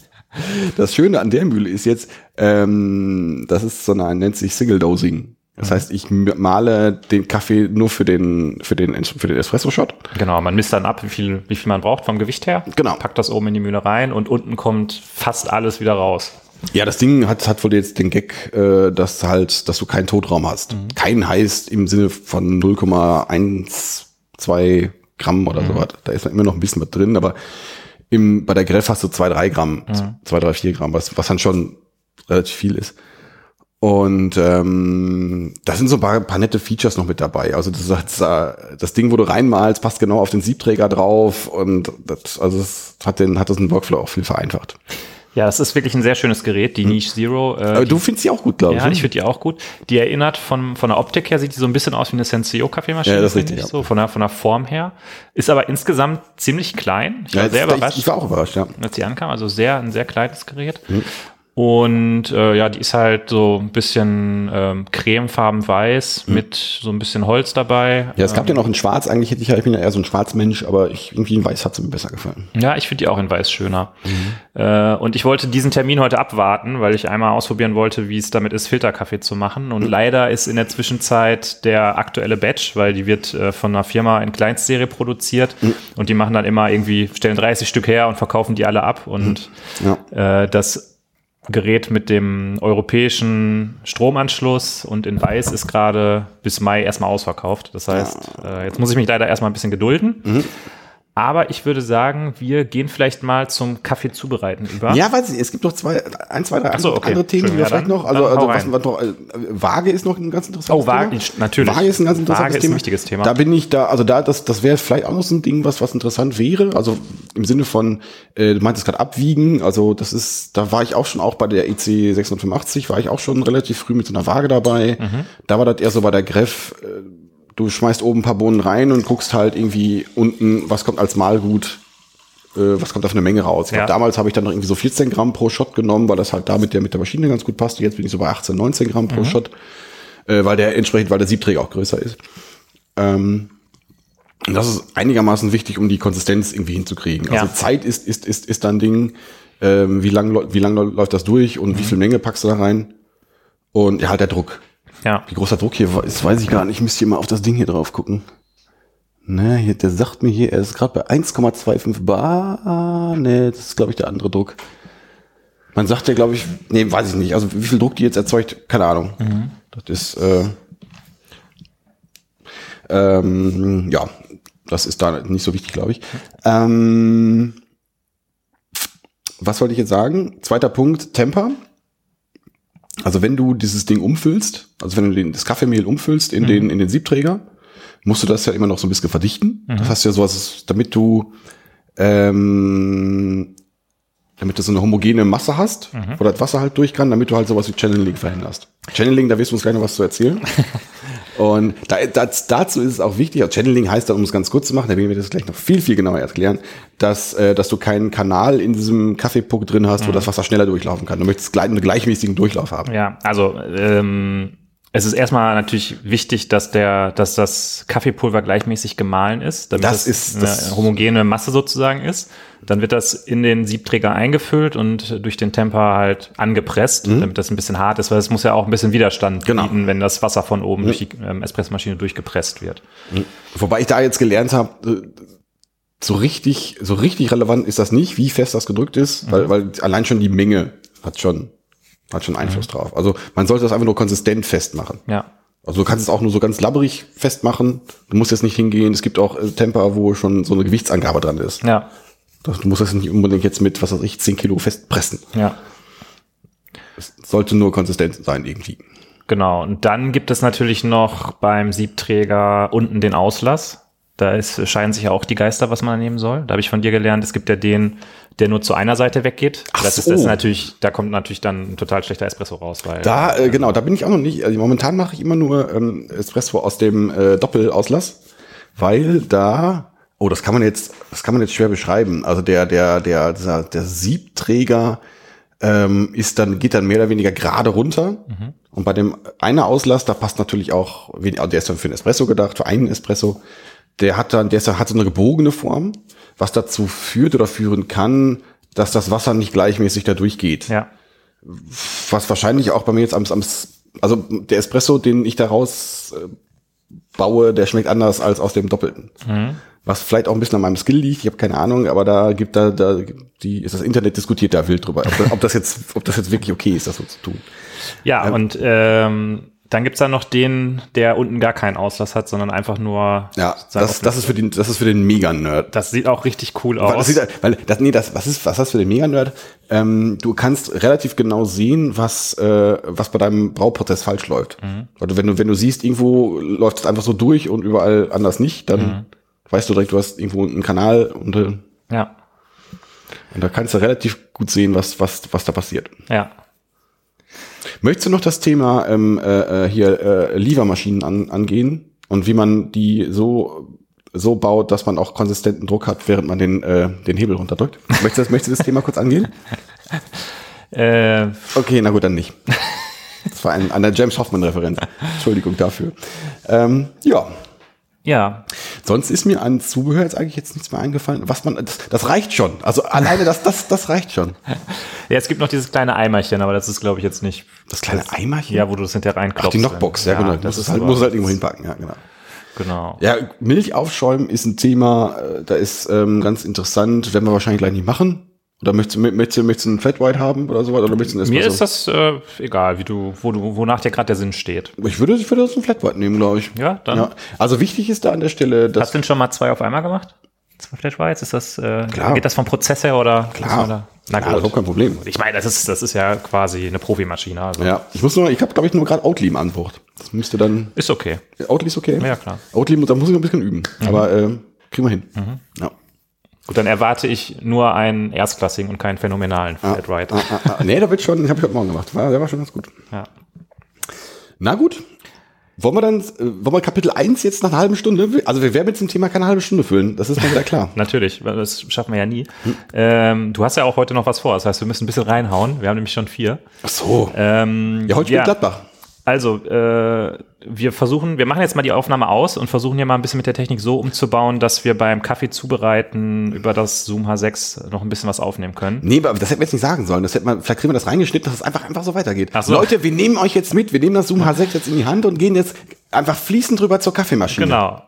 Speaker 3: <laughs> das Schöne an der Mühle ist jetzt, ähm, das ist so eine, nennt sich Single Dosing. Das heißt, ich male den Kaffee nur für den, für den, für den Espresso-Shot.
Speaker 1: Genau, man misst dann ab, wie viel, wie viel man braucht vom Gewicht her.
Speaker 3: Genau.
Speaker 1: Packt das oben in die Mühle rein und unten kommt fast alles wieder raus.
Speaker 3: Ja, das Ding hat, hat wohl jetzt den Gag, äh, dass halt, dass du keinen Totraum hast. Kein heißt im Sinne von 0,12 Gramm oder so was. Da ist immer noch ein bisschen was drin, aber im, bei der Greff hast du zwei, drei Gramm, zwei, drei, vier Gramm, was, was dann schon relativ viel ist. Und ähm, da sind so ein paar, paar nette Features noch mit dabei. Also das, das, das Ding, wo du reinmalst, passt genau auf den Siebträger drauf und das, also das hat den, hat das den Workflow auch viel vereinfacht.
Speaker 1: Ja, das ist wirklich ein sehr schönes Gerät, die Niche Zero. Äh,
Speaker 3: Aber
Speaker 1: die-
Speaker 3: du findest die auch gut, glaube ich.
Speaker 1: Ja,
Speaker 3: ne?
Speaker 1: ich finde die auch gut. Die erinnert von, von der Optik her, sieht die so ein bisschen aus wie eine Senseo-Kaffeemaschine.
Speaker 3: Ja, das ist
Speaker 1: finde
Speaker 3: richtig,
Speaker 1: ich
Speaker 3: ja.
Speaker 1: So, von der, von der Form her. Ist aber insgesamt ziemlich klein. Ich war
Speaker 3: Ja,
Speaker 1: sehr überrascht,
Speaker 3: Ich, ich war auch überrascht, ja.
Speaker 1: als die ankam. Also sehr, ein sehr kleines Gerät.
Speaker 3: Mhm.
Speaker 1: Und äh, ja, die ist halt so ein bisschen ähm, cremefarben weiß mit so ein bisschen Holz dabei.
Speaker 3: Mhm. Ja, es gab den auch in Schwarz. Eigentlich hätte ich ja, ich bin ja eher so ein Schwarzmensch, aber ich, irgendwie in Weiß hat es mir besser gefallen.
Speaker 1: Ja, ich finde die auch in weiß schöner.
Speaker 3: Mhm.
Speaker 1: Äh, und ich wollte diesen Termin heute abwarten, weil ich einmal ausprobieren wollte, wie es damit ist, Filterkaffee zu machen.
Speaker 3: Mhm.
Speaker 1: Und leider ist in der Zwischenzeit der aktuelle Batch, weil die wird äh, von einer Firma in Kleinstserie produziert
Speaker 3: Mhm.
Speaker 1: und die machen dann immer irgendwie, stellen 30 Stück her und verkaufen die alle ab. Und
Speaker 3: Mhm. Ja.
Speaker 1: äh, das Gerät mit dem europäischen Stromanschluss und in Weiß ist gerade bis Mai erstmal ausverkauft. Das heißt, äh, jetzt muss ich mich leider erstmal ein bisschen gedulden.
Speaker 3: Mhm.
Speaker 1: Aber ich würde sagen, wir gehen vielleicht mal zum Kaffee zubereiten über.
Speaker 3: Ja, weiß ich, es gibt noch zwei, ein, zwei, drei
Speaker 1: so,
Speaker 3: andere,
Speaker 1: okay.
Speaker 3: andere Themen, die wir
Speaker 1: Ja,
Speaker 3: vielleicht
Speaker 1: dann-
Speaker 3: noch, also, also was, was noch, äh, Waage ist noch ein ganz interessantes
Speaker 1: Oh, Waage,
Speaker 3: Thema.
Speaker 1: natürlich.
Speaker 3: Waage ist ein ganz interessantes
Speaker 1: Waage ist ein
Speaker 3: Thema.
Speaker 1: wichtiges Thema.
Speaker 3: Da bin ich da, also da, das, das wäre vielleicht auch noch so ein Ding, was, was interessant wäre, also im Sinne von, äh, du meintest gerade abwiegen, also das ist, da war ich auch schon, auch bei der E EC 685 war ich auch schon relativ früh mit so einer Waage dabei.
Speaker 1: Mhm.
Speaker 3: Da war das eher so bei der Greff, äh, du schmeißt oben ein paar Bohnen rein und guckst halt irgendwie unten, was kommt als Mahlgut äh, was kommt da für eine Menge raus. Ich glaub,
Speaker 1: Ja.
Speaker 3: damals habe ich dann noch irgendwie so 14 Gramm pro Shot genommen, weil das halt da mit der, mit der Maschine ganz gut passte. Jetzt bin ich so bei 18, 19 Gramm
Speaker 1: Mhm.
Speaker 3: pro Shot, äh, weil der entsprechend, weil der Siebträger auch größer ist. Ähm, und das ist einigermaßen wichtig, um die Konsistenz irgendwie hinzukriegen. Also
Speaker 1: Ja.
Speaker 3: Zeit ist, ist, ist, ist dann Ding, ähm, wie lang, läu- wie lang läu- läuft das durch und wie viel Menge packst du da rein? Und ja, halt der Druck.
Speaker 1: Ja.
Speaker 3: Wie groß der Druck hier ist, weiß ich gar nicht. Ich müsste hier mal auf das Ding hier drauf gucken. Ne, hier, der sagt mir hier, er ist gerade bei 1,25 Bar. Ne, das ist, glaube ich, der andere Druck. Man sagt ja, glaube ich, nee, weiß ich nicht. Also wie viel Druck die jetzt erzeugt, keine Ahnung. Das ist, äh, ähm, ja, das ist da nicht so wichtig, glaube ich. Ähm, was wollte ich jetzt sagen? Zweiter Punkt, Temper. Also wenn du dieses Ding umfüllst, also wenn du den, das Kaffeemehl umfüllst in, den, in den Siebträger, musst du das ja immer noch so ein bisschen verdichten. Das heißt ja sowas, damit du ähm, damit du so eine homogene Masse hast, wo das Wasser halt durch kann, damit du halt sowas wie Channeling verhinderst. Channeling, da wirst du uns gleich noch was zu erzählen. <laughs> Und da, das, dazu ist es auch wichtig, also Channeling heißt, da, um es ganz kurz zu machen, da werden wir das gleich noch viel, viel genauer erklären, dass, äh, dass du keinen Kanal in diesem Kaffeepuck drin hast, wo das Wasser schneller durchlaufen kann. Du möchtest gleich einen gleichmäßigen Durchlauf haben.
Speaker 1: Ja, also ähm, es ist erstmal natürlich wichtig, dass der, dass das Kaffeepulver gleichmäßig gemahlen ist, damit
Speaker 3: Das
Speaker 1: es
Speaker 3: ist-
Speaker 1: eine
Speaker 3: das-
Speaker 1: homogene Masse sozusagen ist. Dann wird das in den Siebträger eingefüllt und durch den Temper halt angepresst, damit das ein bisschen hart ist, weil es muss ja auch ein bisschen Widerstand
Speaker 3: Mhm. Genau.
Speaker 1: bieten, wenn das Wasser von oben durch die ähm, Espressmaschine durchgepresst wird.
Speaker 3: Wobei ich da jetzt gelernt habe, äh, so richtig, so richtig relevant ist das nicht, wie fest das gedrückt ist, weil, weil allein schon die Menge hat schon, hat schon Einfluss drauf. Also man sollte das einfach nur konsistent festmachen.
Speaker 1: Ja.
Speaker 3: Also du kannst es auch nur so ganz labberig festmachen. Du musst jetzt nicht hingehen. Es gibt auch äh, Temper, wo schon so eine Gewichtsangabe dran ist.
Speaker 1: Ja.
Speaker 3: Du musst das nicht unbedingt jetzt mit, was weiß ich, 10 Kilo festpressen.
Speaker 1: Ja.
Speaker 3: Es sollte nur konsistent sein irgendwie.
Speaker 1: Genau. Und dann gibt es natürlich noch beim Siebträger unten den Auslass. Da ist, scheiden sich ja auch die Geister, was man nehmen soll. Da habe ich von dir gelernt, es gibt ja den, der nur zu einer Seite weggeht.
Speaker 3: Ach
Speaker 1: das ist
Speaker 3: so.
Speaker 1: das ist natürlich, da kommt natürlich dann ein total schlechter Espresso raus, weil
Speaker 3: Da, äh, genau, da bin ich auch noch nicht. Also momentan mache ich immer nur ähm, Espresso aus dem äh, Doppelauslass, weil da, oh, das kann man jetzt, das kann man jetzt schwer beschreiben. Also der, der, der, dieser, der Siebträger ähm, ist dann, geht dann mehr oder weniger gerade runter. Und bei dem einer Auslass, da passt natürlich auch, also der ist dann für einen Espresso gedacht, für einen Espresso. Der hat dann, der ist, hat so eine gebogene Form, was dazu führt oder führen kann, dass das Wasser nicht gleichmäßig da durchgeht
Speaker 1: ja.
Speaker 3: was wahrscheinlich auch bei mir jetzt am, am also der Espresso, den ich daraus äh, baue, der schmeckt anders als aus dem Doppelten. Was vielleicht auch ein bisschen an meinem Skill liegt, ich habe keine Ahnung, aber da gibt da, da die ist das Internet diskutiert da wild drüber, ob, das- ob das jetzt, ob das jetzt wirklich okay ist, das so zu tun.
Speaker 1: Ja, und ähm, dann gibt's da noch den, der unten gar keinen Auslass hat, sondern einfach nur
Speaker 3: Ja, das, das ist für den, das ist für den Mega-Nerd.
Speaker 1: das sieht auch richtig cool
Speaker 3: Weil, das
Speaker 1: aus.
Speaker 3: sieht, weil das, nee, das, was ist, was das für den Mega-Nerd? Ähm, du kannst relativ genau sehen, was, äh, was bei deinem Brauprozess falsch läuft. Also wenn du, wenn du siehst, irgendwo läuft es einfach so durch und überall anders nicht, dann weißt du direkt, du hast irgendwo einen Kanal und, äh, und
Speaker 1: ja,
Speaker 3: da kannst du relativ gut sehen, was, was, was da passiert.
Speaker 1: ja.
Speaker 3: Möchtest du noch das Thema ähm, äh, äh, hier äh, Liefermaschinen an, angehen und wie man die so so baut, dass man auch konsistenten Druck hat, während man den äh, den Hebel runterdrückt? Möchtest du das, möchtest du das Thema kurz angehen? <laughs>
Speaker 1: Äh,
Speaker 3: Okay, na gut, dann nicht. Das war ein, eine James Hoffman-Referenz. Entschuldigung dafür. Ähm, ja,
Speaker 1: ja,
Speaker 3: sonst ist mir an Zubehör jetzt eigentlich jetzt nichts mehr eingefallen. Was man, das, das reicht schon. Also alleine das, das, das reicht schon. <laughs>
Speaker 1: ja, es gibt noch dieses kleine Eimerchen, aber das ist, glaube ich, jetzt nicht.
Speaker 3: Das kleine Eimerchen?
Speaker 1: Ja, wo du das hinterher reinklopfst.
Speaker 3: Ach, die Knockbox, ja, genau.
Speaker 1: Das
Speaker 3: Das
Speaker 1: ist
Speaker 3: halt, muss halt irgendwo hinpacken, ja, genau.
Speaker 1: Genau.
Speaker 3: Ja, Milch aufschäumen ist ein Thema, äh, da ist ähm, ganz interessant, werden wir wahrscheinlich gleich nicht machen. Oder möchtest du, möchtest möchtest du einen Flat White haben oder sowas? Oder möchtest du einen
Speaker 1: Mir
Speaker 3: Espresso?
Speaker 1: ist das äh, egal, wie du, wo du, wonach dir gerade der Sinn steht.
Speaker 3: Ich würde, ich würde das einen Flat White nehmen, glaube ich.
Speaker 1: Ja, dann-
Speaker 3: Ja. Also wichtig ist da an der Stelle, dass
Speaker 1: Hast du denn schon mal zwei auf einmal gemacht? Zwei Flash Whites? Ist das, äh,
Speaker 3: Klar.
Speaker 1: geht das vom Prozess her oder?
Speaker 3: Klar.
Speaker 1: Da? Na
Speaker 3: Ja,
Speaker 1: gut.
Speaker 3: überhaupt kein Problem.
Speaker 1: Ich meine, das ist, das ist ja quasi eine Profimaschine. Also
Speaker 3: Ja, ich muss nur, ich habe glaube ich nur gerade Oatly im Antwort. Das müsste dann,
Speaker 1: Ist okay.
Speaker 3: Oatly ist okay?
Speaker 1: Ja, klar.
Speaker 3: Oatly, da muss ich noch ein bisschen üben. Aber äh, kriegen wir hin. Ja.
Speaker 1: Gut, dann erwarte ich nur einen erstklassigen und keinen phänomenalen Flat White.
Speaker 3: Ah, ah, ah. Nee, da wird schon, habe ich heute Morgen gemacht. War, der war schon ganz gut.
Speaker 1: Ja.
Speaker 3: Na gut. Wollen wir dann, äh, wollen wir Kapitel 1 jetzt nach einer halben Stunde? Also wir werden mit dem Thema keine halbe Stunde füllen. Das ist mal wieder klar. <laughs>
Speaker 1: Natürlich, das schaffen wir ja nie.
Speaker 3: Hm.
Speaker 1: Ähm, du hast ja auch heute noch was vor, das heißt, wir müssen ein bisschen reinhauen. Wir haben nämlich schon vier.
Speaker 3: Ach so.
Speaker 1: Ähm,
Speaker 3: ja, heute spielt Gladbach.
Speaker 1: Also, äh, wir versuchen, wir machen jetzt mal die Aufnahme aus und versuchen hier mal ein bisschen mit der Technik so umzubauen, dass wir beim Kaffee zubereiten über das Zoom H6 noch ein bisschen was aufnehmen können.
Speaker 3: Nee, aber das hätten wir jetzt nicht sagen sollen. Das hätten wir, vielleicht kriegen wir das reingeschnitten, dass es einfach, einfach so weitergeht.
Speaker 1: Ach so.
Speaker 3: Leute, wir nehmen euch jetzt mit. Wir nehmen das Zoom H6 jetzt in die Hand und gehen jetzt einfach fließend drüber zur Kaffeemaschine.
Speaker 1: Genau.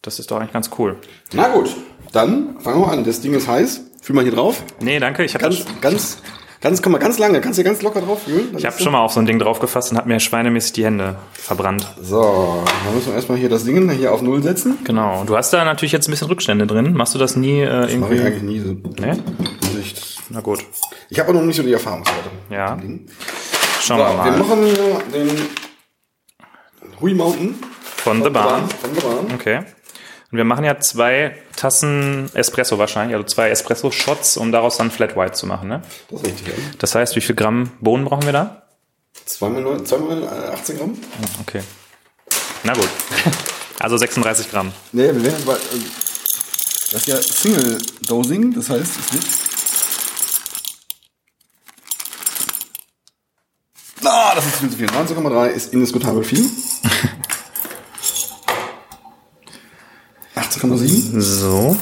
Speaker 1: Das ist doch eigentlich ganz cool.
Speaker 3: Na gut, dann fangen wir an. Das Ding ist heiß. Fühl mal hier drauf.
Speaker 1: Nee, danke. Ich habe
Speaker 3: Ganz, ganz, ganz, komm mal, ganz lange. Kannst du ganz locker drauf fühlen.
Speaker 1: ich hab schon mal auf so ein Ding draufgefasst und habe mir schweinemäßig die Hände verbrannt.
Speaker 3: So, dann müssen wir erstmal hier das Ding hier auf Null setzen.
Speaker 1: Genau. Du hast da natürlich jetzt ein bisschen Rückstände drin. Machst du das nie äh,
Speaker 3: ich
Speaker 1: irgendwie?
Speaker 3: eigentlich nie so.
Speaker 1: Nee?
Speaker 3: nicht.
Speaker 1: Na gut.
Speaker 3: Ich habe auch noch nicht so die Erfahrungswerte.
Speaker 1: Ja. Schauen
Speaker 3: So,
Speaker 1: wir
Speaker 3: wir
Speaker 1: mal.
Speaker 3: machen hier den Hui Mountain
Speaker 1: Von The Barn.
Speaker 3: Von The Barn.
Speaker 1: Okay. Und wir machen ja zwei Tassen Espresso wahrscheinlich, also zwei Espresso-Shots, um daraus dann Flat White zu machen. Ne?
Speaker 3: Das ist richtig. Ja.
Speaker 1: Das heißt, wie viel Gramm Bohnen brauchen wir da?
Speaker 3: Zweimal, neun- zweimal äh, 18 Gramm?
Speaker 1: Okay. Na gut. <laughs> Also 36 Gramm.
Speaker 3: Nee, wir werden aber, äh, das ist ja Single Dosing, das heißt, es wird. Ah, das ist viel zu viel. 19,3 ist indiskutabel viel. <laughs> 18,7.
Speaker 1: So.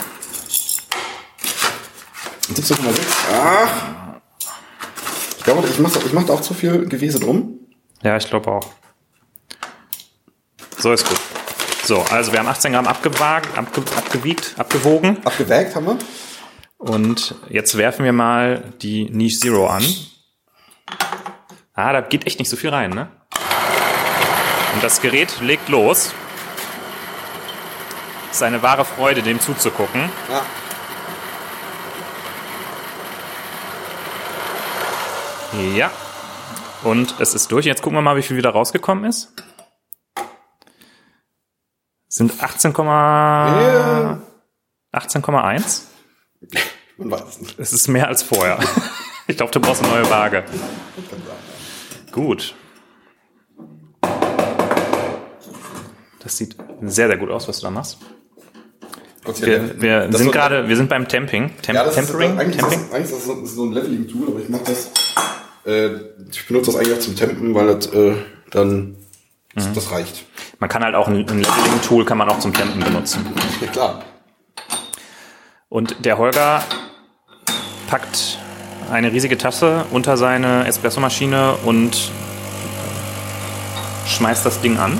Speaker 3: 17,6. Ach. Ich glaube, ich mache ich mach da auch zu viel Gewese drum.
Speaker 1: Ja, ich glaube auch. So ist gut. So, also wir haben 18 Gramm abgewagt, abge, abgewiegt, abgewogen.
Speaker 3: Abgewägt haben wir.
Speaker 1: Und jetzt werfen wir mal die Niche Zero an. Ah, da geht echt nicht so viel rein, ne? Und das Gerät legt los. Es ist eine wahre Freude, dem zuzugucken.
Speaker 3: Ja.
Speaker 1: Ja. Und es ist durch. Jetzt gucken wir mal, wie viel wieder rausgekommen ist. Sind 18,
Speaker 3: Ja.
Speaker 1: 18,1.
Speaker 3: Man weiß es nicht.
Speaker 1: Es ist mehr als vorher. <laughs> Ich glaube, du brauchst eine neue Waage. Gut. Das sieht sehr, sehr gut aus, was du da machst. Wir, wir sind
Speaker 3: so-
Speaker 1: gerade, wir sind beim Temping. Temp
Speaker 3: Ja, das
Speaker 1: Tempering?
Speaker 3: Ist, eigentlich,
Speaker 1: Temping?
Speaker 3: Ist das, eigentlich ist das, so, ein Leveling-Tool, aber ich mache das. Äh, ich benutze das eigentlich auch zum Tempen, weil das äh, dann. Das, das reicht.
Speaker 1: Man kann halt auch ein, ein Leveling-Tool kann man auch zum Tempen benutzen.
Speaker 3: Ja, klar.
Speaker 1: Und der Holger packt eine riesige Tasse unter seine Espressomaschine und schmeißt das Ding an.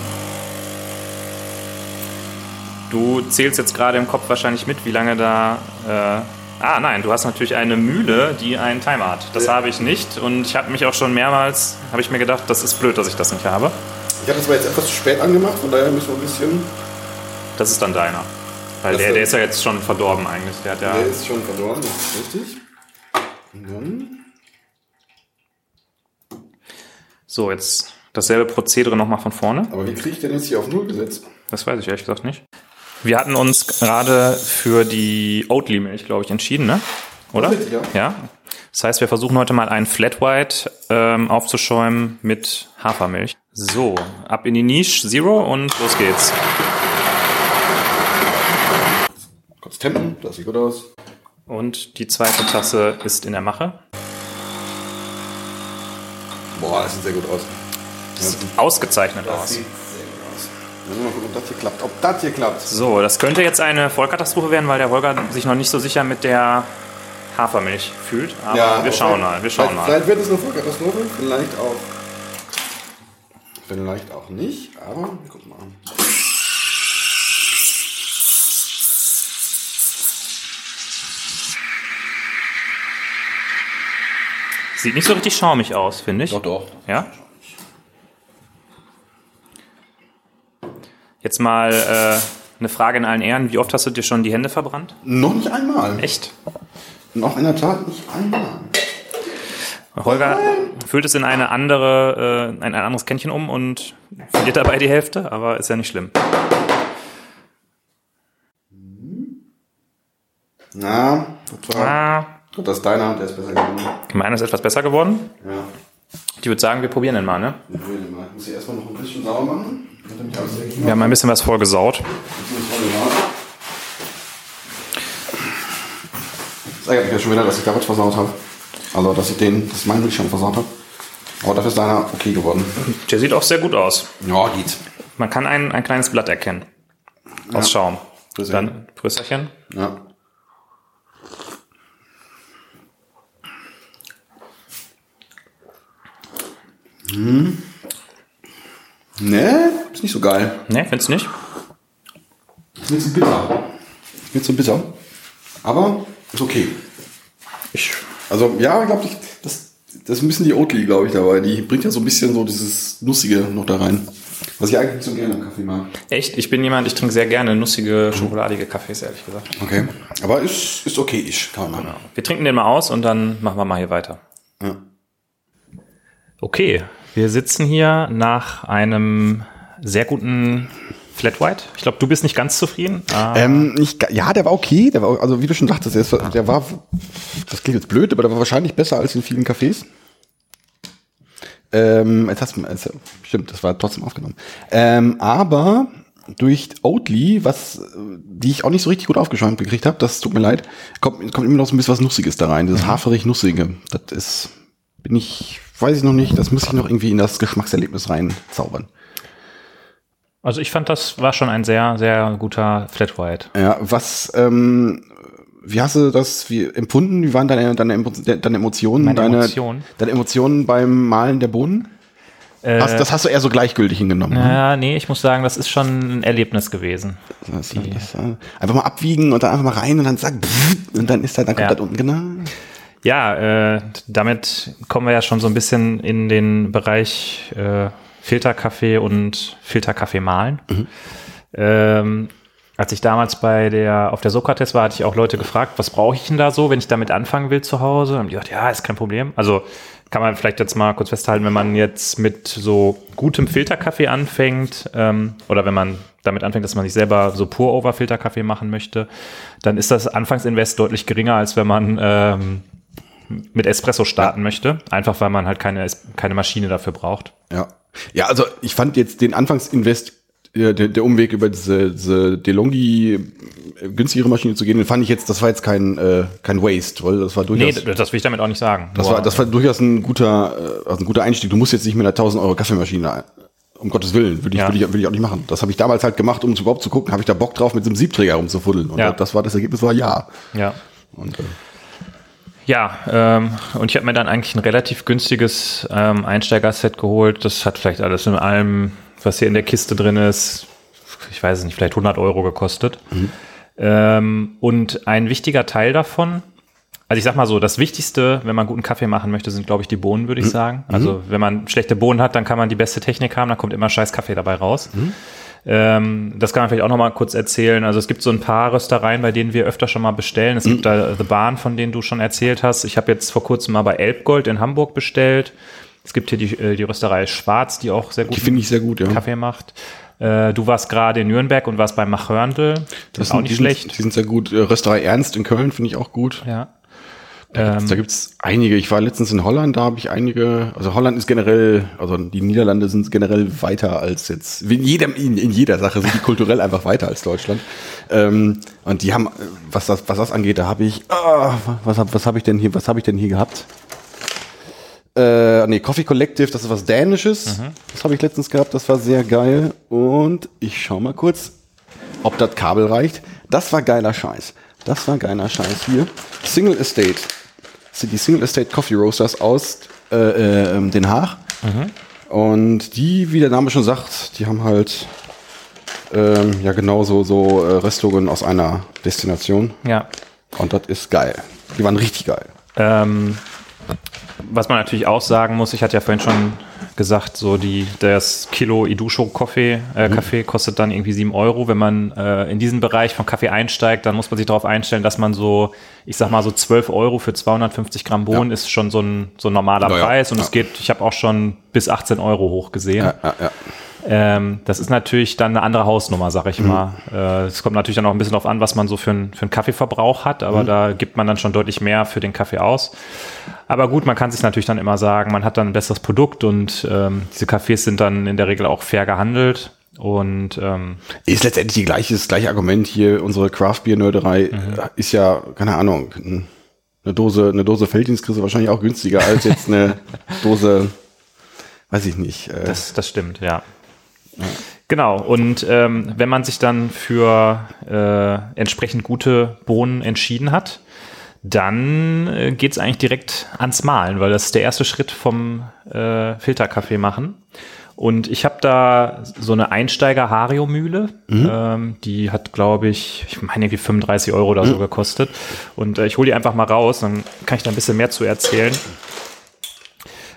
Speaker 1: Du zählst jetzt gerade im Kopf wahrscheinlich mit, wie lange da. Äh, ah, nein, du hast natürlich eine Mühle, die einen Timer hat. Das
Speaker 3: Ja.
Speaker 1: habe ich nicht und ich habe mich auch schon mehrmals, habe ich mir gedacht, das ist blöd, dass ich das nicht habe.
Speaker 3: Ich habe das aber jetzt etwas zu spät angemacht, von daher müssen wir ein bisschen.
Speaker 1: Das ist dann deiner. Weil
Speaker 3: Das
Speaker 1: der,
Speaker 3: ist-
Speaker 1: der ist ja jetzt schon verdorben eigentlich. Der hat ja.
Speaker 3: Der ist schon verdorben, das ist richtig. Und dann.
Speaker 1: So, jetzt dasselbe Prozedere nochmal von vorne.
Speaker 3: Aber wie kriege ich denn jetzt hier auf Null gesetzt?
Speaker 1: Das weiß ich ehrlich gesagt nicht. Wir hatten uns gerade für die Oatly-Milch, glaube ich, entschieden, ne? Oder?
Speaker 3: Ja.
Speaker 1: ja. Das heißt, wir versuchen heute mal einen Flat White ähm, aufzuschäumen mit Hafermilch. So, ab in die Nische Zero und los geht's.
Speaker 3: Kurz tempen, das sieht gut aus.
Speaker 1: Und die zweite Tasse ist in der Mache.
Speaker 3: Boah, das sieht sehr gut aus.
Speaker 1: Das sieht ausgezeichnet aus.
Speaker 3: Mal gucken, ob das hier klappt. Ob das hier klappt.
Speaker 1: So, das könnte jetzt eine Vollkatastrophe werden, weil der Holger sich noch nicht so sicher mit der Hafermilch fühlt. Aber wir schauen mal, wir schauen
Speaker 3: vielleicht,
Speaker 1: mal.
Speaker 3: Vielleicht wird es eine Vollkatastrophe, vielleicht auch. Vielleicht auch nicht, aber wir gucken mal.
Speaker 1: Sieht nicht so richtig schaumig aus, finde ich.
Speaker 3: doch.
Speaker 1: Ja? Jetzt mal äh, eine Frage in allen Ehren. Wie oft hast du dir schon die Hände verbrannt?
Speaker 3: Noch nicht einmal.
Speaker 1: Echt?
Speaker 3: Noch in der Tat nicht einmal.
Speaker 1: Holger füllt es in eine andere, äh, ein, ein anderes Kännchen um und verliert dabei die Hälfte, aber ist ja nicht schlimm.
Speaker 3: Na, das war. Gut, das ist deiner, der ist besser geworden.
Speaker 1: meiner ist etwas besser geworden.
Speaker 3: Ja.
Speaker 1: Ich würde sagen, wir probieren den mal, ne?
Speaker 3: Ich will den mal. Ich muss hier erstmal noch ein bisschen sauber machen.
Speaker 1: Wir haben ein bisschen was vorgesaut.
Speaker 3: Das ärgert mich ja schon wieder, dass ich da was versaut habe. Also, dass ich den, das mein schon versaut habe. Aber dafür ist deiner okay geworden.
Speaker 1: Der sieht auch sehr gut aus.
Speaker 3: Ja, geht.
Speaker 1: Man kann ein, ein kleines Blatt erkennen. Aus Schaum.
Speaker 3: Prösterchen.
Speaker 1: Dann Prösterchen.
Speaker 3: Ja. Hm. Ne, ist nicht so geil.
Speaker 1: Ne, findest du nicht?
Speaker 3: Ist mir zu bitter. Ist mir zu bitter. Aber ist okay.
Speaker 1: Ich,
Speaker 3: Also, ja, ich glaube, das, das ist ein bisschen die Oatly, glaube ich, dabei. Die bringt ja so ein bisschen so dieses Nussige noch da rein. Was ich eigentlich nicht so gerne am Kaffee mag.
Speaker 1: Echt? Ich bin jemand, ich trinke sehr gerne nussige, schokoladige Kaffees, ehrlich gesagt.
Speaker 3: Okay. Aber ist, ist okay, ich kann man machen.
Speaker 1: Wir trinken den mal aus und dann machen wir mal hier weiter.
Speaker 3: Ja.
Speaker 1: Okay, wir sitzen hier nach einem sehr guten Flat White. Ich glaube, du bist nicht ganz zufrieden.
Speaker 3: Ähm, ga- ja, der war okay. Der war, also wie du schon sagtest, der, ist, der war, das klingt jetzt blöd, aber der war wahrscheinlich besser als in vielen Cafés. Ähm, jetzt hast du, also, stimmt, das war trotzdem aufgenommen. Ähm, aber durch Oatly, was, die ich auch nicht so richtig gut aufgeschäumt gekriegt habe, das tut mir leid, kommt, kommt immer noch so ein bisschen was Nussiges da rein. Dieses haferig-nussige. Das ist, bin ich, weiß ich noch nicht, das muss ich noch irgendwie in das Geschmackserlebnis reinzaubern.
Speaker 1: also ich fand, das war schon ein sehr, sehr guter Flat White.
Speaker 3: Ja, was, ähm, wie hast du das wie empfunden? Wie waren deine, deine, deine Emotionen?
Speaker 1: Meine
Speaker 3: deine,
Speaker 1: Emotionen?
Speaker 3: Deine Emotionen beim Malen der Bohnen? Hast, das hast du eher so gleichgültig hingenommen. ne?
Speaker 1: Ja, nee, ich muss sagen, das ist schon ein Erlebnis gewesen.
Speaker 3: Das, das, äh, einfach mal abwiegen und dann einfach mal rein und dann zack, und dann ist da, dann kommt
Speaker 1: Ja.
Speaker 3: das unten, genau.
Speaker 1: Ja, äh, damit kommen wir ja schon so ein bisschen in den Bereich äh, Filterkaffee und Filterkaffee malen. Ähm, als ich damals bei der, auf der Sokrates war, hatte ich auch Leute gefragt, was brauche ich denn da so, wenn ich damit anfangen will zu Hause? Und die gesagt, ja, ist kein Problem. Also kann man vielleicht jetzt mal kurz festhalten, wenn man jetzt mit so gutem Filterkaffee anfängt ähm, oder wenn man damit anfängt, dass man sich selber so Pour-Over-Filterkaffee machen möchte, dann ist das Anfangsinvest deutlich geringer, als wenn man ähm, mit Espresso starten möchte. Einfach weil man halt keine, keine Maschine dafür braucht.
Speaker 3: Ja. Ja, also ich fand jetzt den Anfangsinvest, äh, der, der Umweg über diese, diese DeLonghi äh, günstigere Maschine zu gehen, den fand ich jetzt, das war jetzt kein, äh, kein Waste, weil das war
Speaker 1: Nee,
Speaker 3: durchaus.
Speaker 1: d- das will ich damit auch nicht sagen.
Speaker 3: Das war, das war durchaus ein guter, äh, also ein guter Einstieg. Du musst jetzt nicht mit einer 1000 Euro Kaffeemaschine, ein- um Gottes Willen, würde ich,
Speaker 1: Ja.
Speaker 3: würde ich, würde ich auch nicht machen. Das habe ich damals halt gemacht, um überhaupt zu gucken, habe ich da Bock drauf, mit so einem Siebträger rumzufuddeln. Und
Speaker 1: Ja.
Speaker 3: das war das Ergebnis war ja.
Speaker 1: ja.
Speaker 3: Und, äh,
Speaker 1: Ja, ähm, und ich habe mir dann eigentlich ein relativ günstiges ähm, Einsteiger-Set geholt. Das hat vielleicht alles in allem, was hier in der Kiste drin ist, ich weiß es nicht, vielleicht 100 Euro gekostet. Ähm, und ein wichtiger Teil davon, also ich sag mal so, das Wichtigste, wenn man guten Kaffee machen möchte, sind, glaube ich, die Bohnen, würde ich sagen. Also wenn man schlechte Bohnen hat, dann kann man die beste Technik haben, dann kommt immer scheiß Kaffee dabei raus. Ähm, das kann man vielleicht auch noch mal kurz erzählen. Also es gibt so ein paar Röstereien, bei denen wir öfter schon mal bestellen. Es gibt da The Barn, von denen du schon erzählt hast. Ich habe jetzt vor kurzem mal bei Elbgold in Hamburg bestellt. Es gibt hier die, äh, die Rösterei Schwarz, die auch sehr gut
Speaker 3: die finde ich sehr gut, ja.
Speaker 1: Kaffee macht. Äh, du warst gerade in Nürnberg und warst bei Machörndl. Das ist auch nicht schlecht.
Speaker 3: Sind, die sind sehr gut. Äh, Rösterei Ernst in Köln finde ich auch gut.
Speaker 1: Ja.
Speaker 3: Da gibt's einige. Ich war letztens in Holland, da habe ich einige. Also Holland ist generell, also die Niederlande sind generell weiter als jetzt. In, jedem, in, in jeder Sache sind die kulturell einfach weiter als Deutschland. Ähm, und die haben, was das, was das angeht, da habe ich, ah, was hab, was habe ich denn hier, was habe ich denn hier gehabt? Äh, nee, Coffee Collective, das ist was Dänisches. Das habe ich letztens gehabt, das war sehr geil. Und ich schau mal kurz, ob das Kabel reicht. Das war geiler Scheiß. Das war geiler Scheiß hier. Single Estate. Das sind die Single Estate Coffee Roasters aus äh, äh, ähm, Den Haag. Und die, wie der Name schon sagt, die haben halt ähm, ja genauso so äh, Röstungen aus einer Destination.
Speaker 1: Ja.
Speaker 3: Und das ist geil. Die waren richtig geil.
Speaker 1: Ähm, was man natürlich auch sagen muss, ich hatte ja vorhin schon gesagt, so die, das Kilo Idusho Kaffee, äh, Kaffee kostet dann irgendwie 7 Euro. Wenn man äh, in diesen Bereich von Kaffee einsteigt, dann muss man sich darauf einstellen, dass man so, ich sag mal so 12 Euro für 250 Gramm Bohnen ist schon so ein, so ein normaler
Speaker 3: Ja, ja.
Speaker 1: Preis und
Speaker 3: Ja.
Speaker 1: es geht, ich habe auch schon bis 18 Euro hoch gesehen.
Speaker 3: Ja, ja, ja.
Speaker 1: Ähm, das ist natürlich dann eine andere Hausnummer, sag ich mal. Äh, Es kommt natürlich dann auch ein bisschen darauf an, was man so für, einen- für einen Kaffeeverbrauch hat, aber da gibt man dann schon deutlich mehr für den Kaffee aus. Aber gut, man kann sich natürlich dann immer sagen, man hat dann ein besseres Produkt und ähm, diese Kaffees sind dann in der Regel auch fair gehandelt. Und ähm,
Speaker 3: Ist letztendlich die gleiche, das gleiche Argument hier. Unsere Craft Beer Nörderei äh, ist ja, keine Ahnung, eine Dose, eine Dose Felddienst kriegst du wahrscheinlich auch günstiger als jetzt eine <laughs> Dose, weiß ich nicht. Äh,
Speaker 1: Das, das stimmt, ja. Genau, und ähm, wenn man sich dann für äh, entsprechend gute Bohnen entschieden hat, dann äh, geht es eigentlich direkt ans Malen, weil das ist der erste Schritt vom äh, Filterkaffee machen. Und ich habe da so eine Einsteiger-Hario-Mühle. Ähm, die hat, glaube ich, ich meine irgendwie 35 Euro oder so gekostet. Und äh, ich hole die einfach mal raus, dann kann ich da ein bisschen mehr zu erzählen.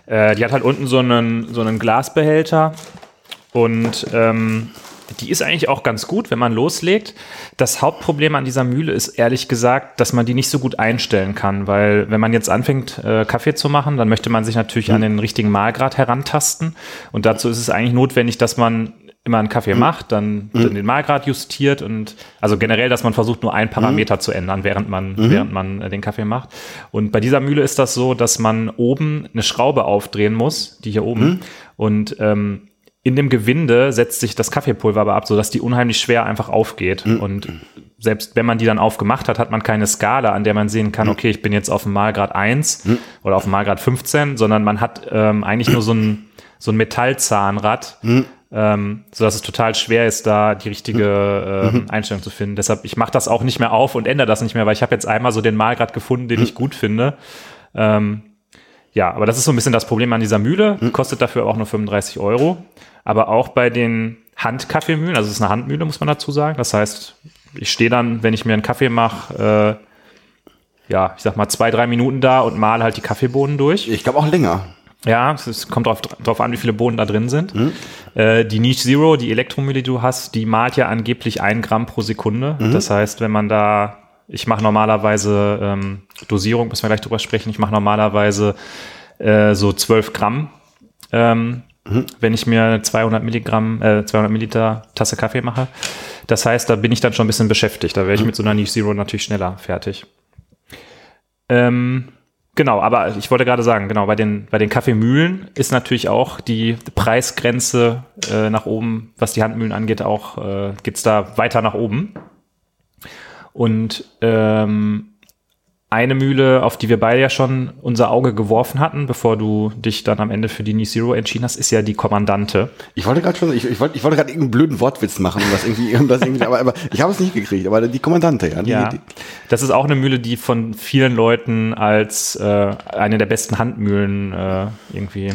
Speaker 1: Äh, die hat halt unten so einen, so einen Glasbehälter Und ähm, die ist eigentlich auch ganz gut, wenn man loslegt. Das Hauptproblem an dieser Mühle ist ehrlich gesagt, dass man die nicht so gut einstellen kann, weil wenn man jetzt anfängt, äh, Kaffee zu machen, dann möchte man sich natürlich an den richtigen Mahlgrad herantasten. Und dazu ist es eigentlich notwendig, dass man immer einen Kaffee macht, dann, dann den Mahlgrad justiert und also generell, dass man versucht, nur einen Parameter zu ändern, während man, während man äh, den Kaffee macht. Und bei dieser Mühle ist das so, dass man oben eine Schraube aufdrehen muss, die hier oben. Und ähm, in dem Gewinde setzt sich das Kaffeepulver aber ab, sodass die unheimlich schwer einfach aufgeht. Und selbst wenn man die dann aufgemacht hat, hat man keine Skala, an der man sehen kann, okay, ich bin jetzt auf dem Malgrad 1 oder auf dem Malgrad 15, sondern man hat ähm, eigentlich nur so ein, so ein Metallzahnrad, ähm, sodass es total schwer ist, da die richtige ähm, Einstellung zu finden. Deshalb, ich mache das auch nicht mehr auf und ändere das nicht mehr, weil ich habe jetzt einmal so den Malgrad gefunden, den ich gut finde. Ähm, ja, aber das ist so ein bisschen das Problem an dieser Mühle. Kostet dafür auch nur 35 Euro. Aber auch bei den Handkaffeemühlen, also es ist eine Handmühle, muss man dazu sagen. Das heißt, ich stehe dann, wenn ich mir einen Kaffee mache, äh, ja, ich sag mal zwei, drei Minuten da und male halt die Kaffeebohnen durch.
Speaker 3: Ich glaube auch länger.
Speaker 1: Ja, es kommt drauf, drauf an, wie viele Bohnen da drin sind. Äh, die Niche Zero, die Elektromühle, die du hast, die malt ja angeblich ein Gramm pro Sekunde. Das heißt, wenn man da, ich mache normalerweise ähm, Dosierung, müssen wir gleich drüber sprechen, ich mache normalerweise äh, so 12 Gramm, ähm, wenn ich mir 200 Milligramm, äh, 200 Milliliter Tasse Kaffee mache. Das heißt, da bin ich dann schon ein bisschen beschäftigt. Da wäre ich mit so einer Niche Zero natürlich schneller fertig. Ähm, Genau, aber ich wollte gerade sagen, genau, bei den, bei den Kaffeemühlen ist natürlich auch die Preisgrenze äh, nach oben, was die Handmühlen angeht, auch äh, geht's da weiter nach oben. Und ähm, eine Mühle, auf die wir beide ja schon unser Auge geworfen hatten, bevor du dich dann am Ende für die Zero entschieden hast, ist ja die Kommandante.
Speaker 3: Ich wollte gerade schon, ich, ich wollte, ich wollte gerade irgendeinen blöden Wortwitz machen, um das irgendwie, um das irgendwie, aber, aber ich habe es nicht gekriegt. Aber die Kommandante, ja. Die,
Speaker 1: Ja,
Speaker 3: die,
Speaker 1: das ist auch eine Mühle, die von vielen Leuten als äh, eine der besten Handmühlen äh, irgendwie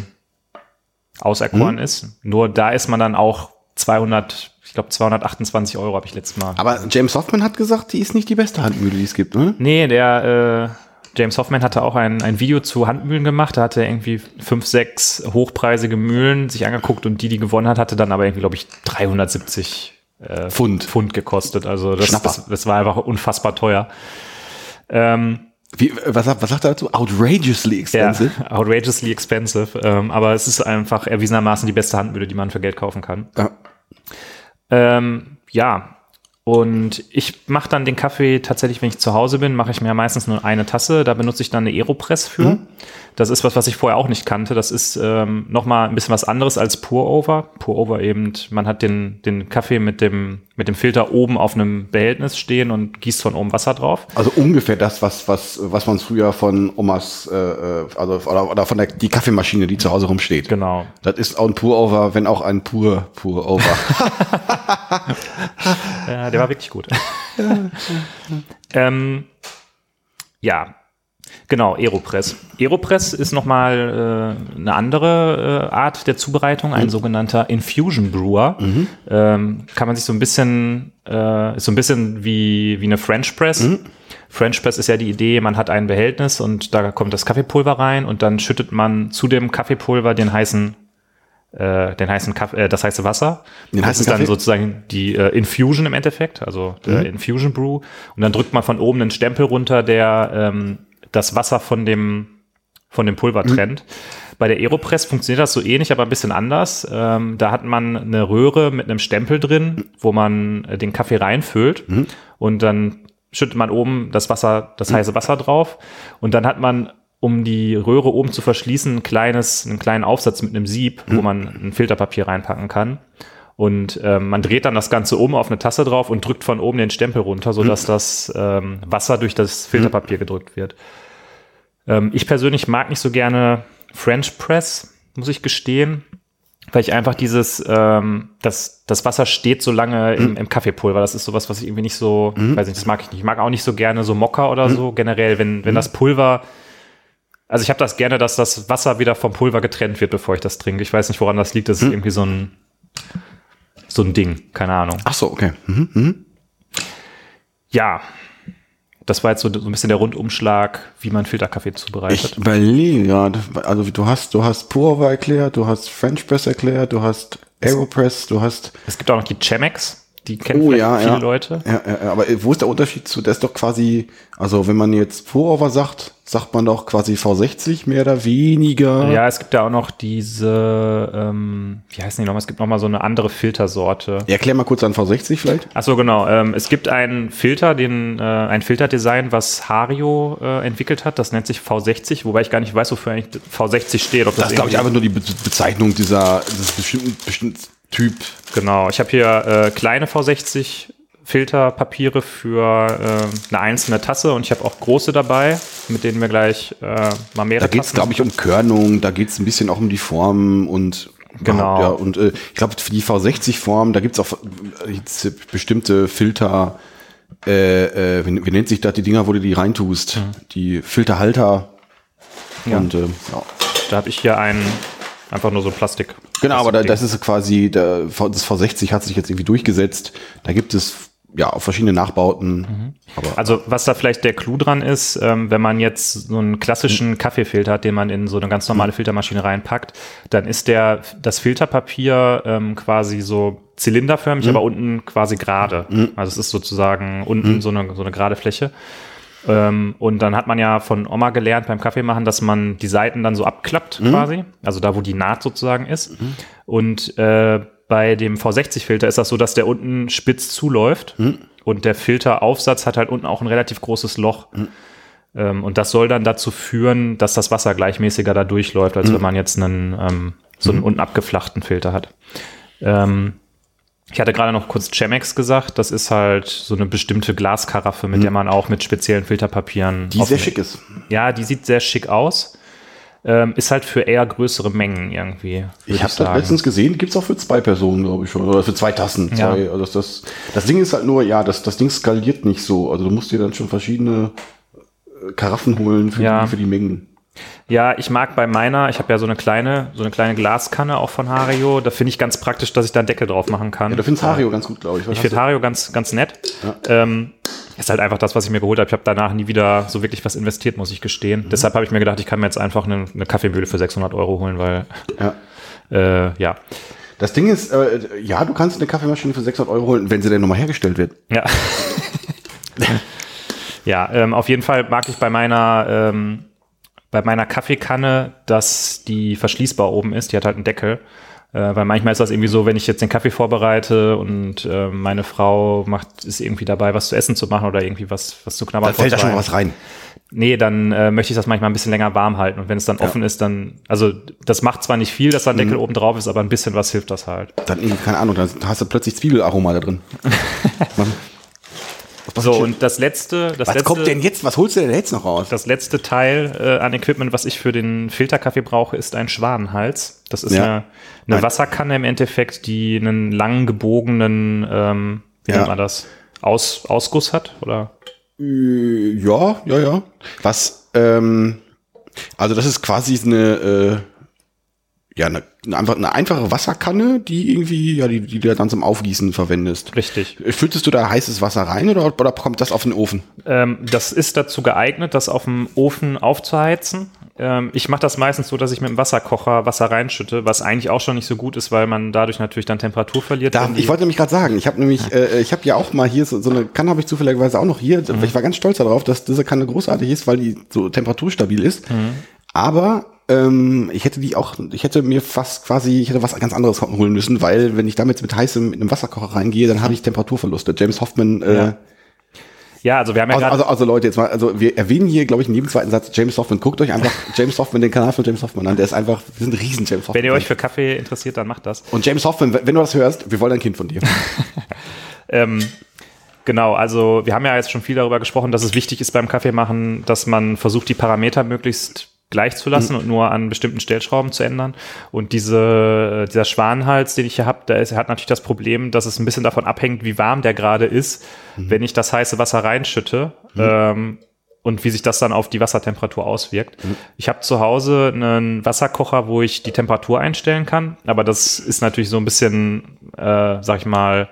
Speaker 1: auserkoren ist. Nur da ist man dann auch 200, ich glaube 228 Euro habe ich letztes Mal.
Speaker 3: aber James Hoffman hat gesagt, die ist nicht die beste Handmühle, die es gibt, ne?
Speaker 1: Nee, der äh, James Hoffman hatte auch ein, ein Video zu Handmühlen gemacht. Da hatte er irgendwie fünf, sechs hochpreisige Mühlen sich angeguckt und die, die gewonnen hat, hatte dann aber irgendwie, glaube ich, 370 äh,
Speaker 3: Pfund.
Speaker 1: Pfund gekostet. Also das, das, das war einfach unfassbar teuer. Ähm,
Speaker 3: Wie, was, sagt- was sagt er dazu? Outrageously expensive.
Speaker 1: Ja, outrageously expensive. Ähm, aber es ist einfach erwiesenermaßen die beste Handmühle, die man für Geld kaufen kann.
Speaker 3: Ja.
Speaker 1: Ähm, ja. Und ich mache dann den Kaffee tatsächlich, wenn ich zu Hause bin, mache ich mir meistens nur eine Tasse. Da benutze ich dann eine Aeropress für. Das ist was, was ich vorher auch nicht kannte. Das ist ähm, nochmal ein bisschen was anderes als Pour-Over. Pour-Over eben, man hat den, den Kaffee mit dem, mit dem Filter oben auf einem Behältnis stehen und gießt von oben Wasser drauf.
Speaker 3: Also ungefähr das, was, was, was man früher von Omas, äh, äh, also, oder, oder von der, die Kaffeemaschine, die zu Hause rumsteht.
Speaker 1: Genau.
Speaker 3: Das ist auch ein Pour-Over, wenn auch ein Pur, Pour-Over. <laughs> <laughs>
Speaker 1: Ja, der war wirklich gut. <laughs> ähm, ja, genau, Aeropress. Aeropress ist nochmal äh, eine andere äh, Art der Zubereitung, ein sogenannter Infusion Brewer. Ähm, kann man sich so ein bisschen, äh, ist so ein bisschen wie, wie eine French Press. French Press ist ja die Idee, man hat ein Behältnis und da kommt das Kaffeepulver rein und dann schüttet man zu dem Kaffeepulver den heißen äh, den heißen Kaffee, äh, das heiße Wasser.
Speaker 3: Den
Speaker 1: das ist dann
Speaker 3: Kaffee?
Speaker 1: sozusagen die äh, Infusion im Endeffekt, also der Infusion Brew. Und dann drückt man von oben einen Stempel runter, der ähm, das Wasser von dem, von dem Pulver trennt. Bei der Aeropress funktioniert das so ähnlich, aber ein bisschen anders. Ähm, da hat man eine Röhre mit einem Stempel drin, wo man äh, den Kaffee reinfüllt und dann schüttet man oben das Wasser, das heiße Wasser drauf und dann hat man um die Röhre oben zu verschließen, ein kleines, einen kleinen Aufsatz mit einem Sieb, wo man ein Filterpapier reinpacken kann. Und ähm, man dreht dann das Ganze um auf eine Tasse drauf und drückt von oben den Stempel runter, sodass das ähm, Wasser durch das Filterpapier gedrückt wird. Ähm, ich persönlich mag nicht so gerne French Press, muss ich gestehen, weil ich einfach dieses, ähm, das, das Wasser steht so lange im, im Kaffeepulver. Das ist sowas, was ich irgendwie nicht so, weiß nicht, das mag ich nicht. Ich mag auch nicht so gerne so Mokka oder so generell, wenn, wenn das Pulver also ich habe das gerne, dass das Wasser wieder vom Pulver getrennt wird, bevor ich das trinke. Ich weiß nicht, woran das liegt. Das ist irgendwie so ein so ein Ding, keine Ahnung.
Speaker 3: Ach so, okay. Mhm, mhm.
Speaker 1: Ja, das war jetzt so, so ein bisschen der Rundumschlag, wie man Filterkaffee
Speaker 3: Ich
Speaker 1: zubereitet.
Speaker 3: überlege gerade, also du hast, du hast Pour-Over erklärt, du hast French Press erklärt, du hast Aeropress, du hast.
Speaker 1: Es gibt auch noch die Chemex. Die kennen
Speaker 3: Oh ja,
Speaker 1: viele
Speaker 3: ja.
Speaker 1: Leute.
Speaker 3: Ja, ja, aber äh, wo ist der Unterschied zu, das ist doch quasi, also wenn man jetzt Pour-Over sagt, sagt man doch quasi V60 mehr oder weniger.
Speaker 1: Ja, es gibt ja auch noch diese, ähm, wie heißen die nochmal? Es gibt nochmal so eine andere Filtersorte.
Speaker 3: Erklär mal kurz an V60 vielleicht.
Speaker 1: Ach so, genau. Ähm, es gibt einen Filter, den, äh, ein Filterdesign, was Hario äh, entwickelt hat. Das nennt sich V60, wobei ich gar nicht weiß, wofür eigentlich V60 steht. Ob
Speaker 3: Das ist, glaube ich, einfach nur die Be Bezeichnung dieser, bestimmten, bestimmten Typ.
Speaker 1: Genau. Ich habe hier äh, kleine V60 Filterpapiere für äh, eine einzelne Tasse und ich habe auch große dabei, mit denen wir gleich äh, mal mehrere
Speaker 3: Da geht es, glaube ich, um Körnung, da geht es ein bisschen auch um die Form und
Speaker 1: Genau.
Speaker 3: Ja, und äh, ich glaube, für die V60-Form, da gibt es auch äh, bestimmte Filter, äh, äh, wie, wie nennt sich das, die Dinger, wo du die reintust? Die Filterhalter.
Speaker 1: Ja.
Speaker 3: Und äh, ja.
Speaker 1: Da habe ich hier einen, einfach nur so Plastik.
Speaker 3: Genau, aber da, das ist quasi, der, das V60 hat sich jetzt irgendwie durchgesetzt. Da gibt es ja auch verschiedene Nachbauten. Aber
Speaker 1: Also was da vielleicht der Clou dran ist, ähm, wenn man jetzt so einen klassischen Kaffeefilter hat, den man in so eine ganz normale Filtermaschine reinpackt, dann ist der das Filterpapier ähm, quasi so zylinderförmig, aber unten quasi gerade. Also es ist sozusagen unten so eine so eine gerade Fläche. Ähm, und dann hat man ja von Oma gelernt beim Kaffeemachen, dass man die Seiten dann so abklappt quasi, also da, wo die Naht sozusagen ist. Und äh, bei dem V60-Filter ist das so, dass der unten spitz zuläuft und der Filteraufsatz hat halt unten auch ein relativ großes Loch. Ähm, und das soll dann dazu führen, dass das Wasser gleichmäßiger da durchläuft, als wenn man jetzt einen ähm, so einen unten abgeflachten Filter hat. Ähm, ich hatte gerade noch kurz Chemex gesagt. Das ist halt so eine bestimmte Glaskaraffe, mit der man auch mit speziellen Filterpapieren.
Speaker 3: die sehr schick ist.
Speaker 1: Ja, die sieht sehr schick aus. Ähm, ist halt für eher größere Mengen irgendwie.
Speaker 3: Ich habe das letztens gesehen, gibt's auch für zwei Personen, glaube ich schon. Oder für zwei Tassen.
Speaker 1: Ja.
Speaker 3: Zwei, also das, das, das Ding ist halt nur, ja, das, das Ding skaliert nicht so. Also du musst dir dann schon verschiedene äh, Karaffen holen für,
Speaker 1: Ja.
Speaker 3: die, für die Mengen.
Speaker 1: Ja, ich mag bei meiner, ich habe ja so eine kleine, so eine kleine Glaskanne auch von Hario. Da finde ich ganz praktisch, dass ich da einen Deckel drauf machen kann.
Speaker 3: Ja, du findest Hario ganz gut, glaube ich. Was
Speaker 1: Ich finde? Hario ganz, ganz nett. Ähm, ist halt einfach das, was ich mir geholt habe. Ich habe danach nie wieder so wirklich was investiert, muss ich gestehen. Deshalb habe ich mir gedacht, ich kann mir jetzt einfach eine, eine Kaffeemühle für 600 Euro holen, weil,
Speaker 3: Ja.
Speaker 1: äh, ja.
Speaker 3: Das Ding ist, äh, ja, du kannst eine Kaffeemaschine für 600 Euro holen, wenn sie denn nochmal hergestellt wird.
Speaker 1: Ja. <laughs> ja, ähm, auf jeden Fall mag ich bei meiner, ähm, bei meiner Kaffeekanne, dass die verschließbar oben ist. Die hat halt einen Deckel. Äh, weil manchmal ist das irgendwie so, wenn ich jetzt den Kaffee vorbereite und äh, meine Frau macht, ist irgendwie dabei, was zu essen zu machen oder irgendwie was, was zu knabbern.
Speaker 3: Da fällt da schon mal was rein.
Speaker 1: Nee, dann äh, möchte ich das manchmal ein bisschen länger warm halten. Und wenn es dann offen ist, dann, also das macht zwar nicht viel, dass da ein
Speaker 3: Mhm.
Speaker 1: Deckel oben drauf ist, aber ein bisschen was hilft das halt.
Speaker 3: Dann, irgendwie, keine Ahnung, dann hast du plötzlich Zwiebelaroma da drin. <laughs>
Speaker 1: So, und das letzte, das
Speaker 3: was
Speaker 1: letzte,
Speaker 3: kommt denn jetzt? Was holst du denn jetzt noch raus?
Speaker 1: das letzte Teil äh, an Equipment, was ich für den Filterkaffee brauche, ist ein Schwanenhals. Das ist
Speaker 3: Ja.
Speaker 1: eine, eine. Wasserkanne im Endeffekt, die einen lang gebogenen, ähm, wie
Speaker 3: Ja.
Speaker 1: nennt man das, Aus, Ausguss hat, oder?
Speaker 3: Äh, Ja, ja, ja. Was, ähm, also das ist quasi eine, äh, ja, eine, einfach, eine einfache Wasserkanne, die irgendwie, ja, die, die du dann zum Aufgießen verwendest.
Speaker 1: Richtig.
Speaker 3: Fülltest du da heißes Wasser rein oder, oder kommt das auf den Ofen?
Speaker 1: Ähm, das ist dazu geeignet, das auf dem Ofen aufzuheizen. Ähm, ich mache das meistens so, dass ich mit dem Wasserkocher Wasser reinschütte, was eigentlich auch schon nicht so gut ist, weil man dadurch natürlich dann Temperatur verliert.
Speaker 3: Da, ich wollte nämlich gerade sagen, ich habe nämlich, äh, ich habe ja auch mal hier so, so eine Kanne habe ich zufälligerweise auch noch hier. Ich war ganz stolz darauf, dass diese Kanne großartig ist, weil die so temperaturstabil ist. Aber ähm, ich hätte die auch, ich hätte mir fast quasi, ich hätte was ganz anderes holen müssen, weil wenn ich damit mit heißem mit einem Wasserkocher reingehe, dann habe ich Temperaturverluste. James Hoffman. Äh,
Speaker 1: Ja. ja, also wir haben ja
Speaker 3: also, also, also Leute, jetzt mal, also wir erwähnen hier, glaube ich, in jedem zweiten Satz James Hoffman. Guckt euch einfach <laughs> James Hoffman, den Kanal von James Hoffman an. Der ist einfach, wir sind riesen James Hoffman.
Speaker 1: Wenn ihr euch für Kaffee interessiert, dann macht das.
Speaker 3: Und James Hoffman, wenn du das hörst, wir wollen ein Kind von dir. <laughs> <laughs>
Speaker 1: Ähm, genau, also wir haben ja jetzt schon viel darüber gesprochen, dass es wichtig ist beim Kaffeemachen, dass man versucht, die Parameter möglichst gleich zu lassen und nur an bestimmten Stellschrauben zu ändern. Und diese, dieser Schwanenhals, den ich hier habe, der ist, hat natürlich das Problem, dass es ein bisschen davon abhängt, wie warm der gerade ist, wenn ich das heiße Wasser reinschütte. Ähm, und wie sich das dann auf die Wassertemperatur auswirkt. Ich habe zu Hause einen Wasserkocher, wo ich die Temperatur einstellen kann, aber das ist natürlich so ein bisschen, äh, sag ich mal,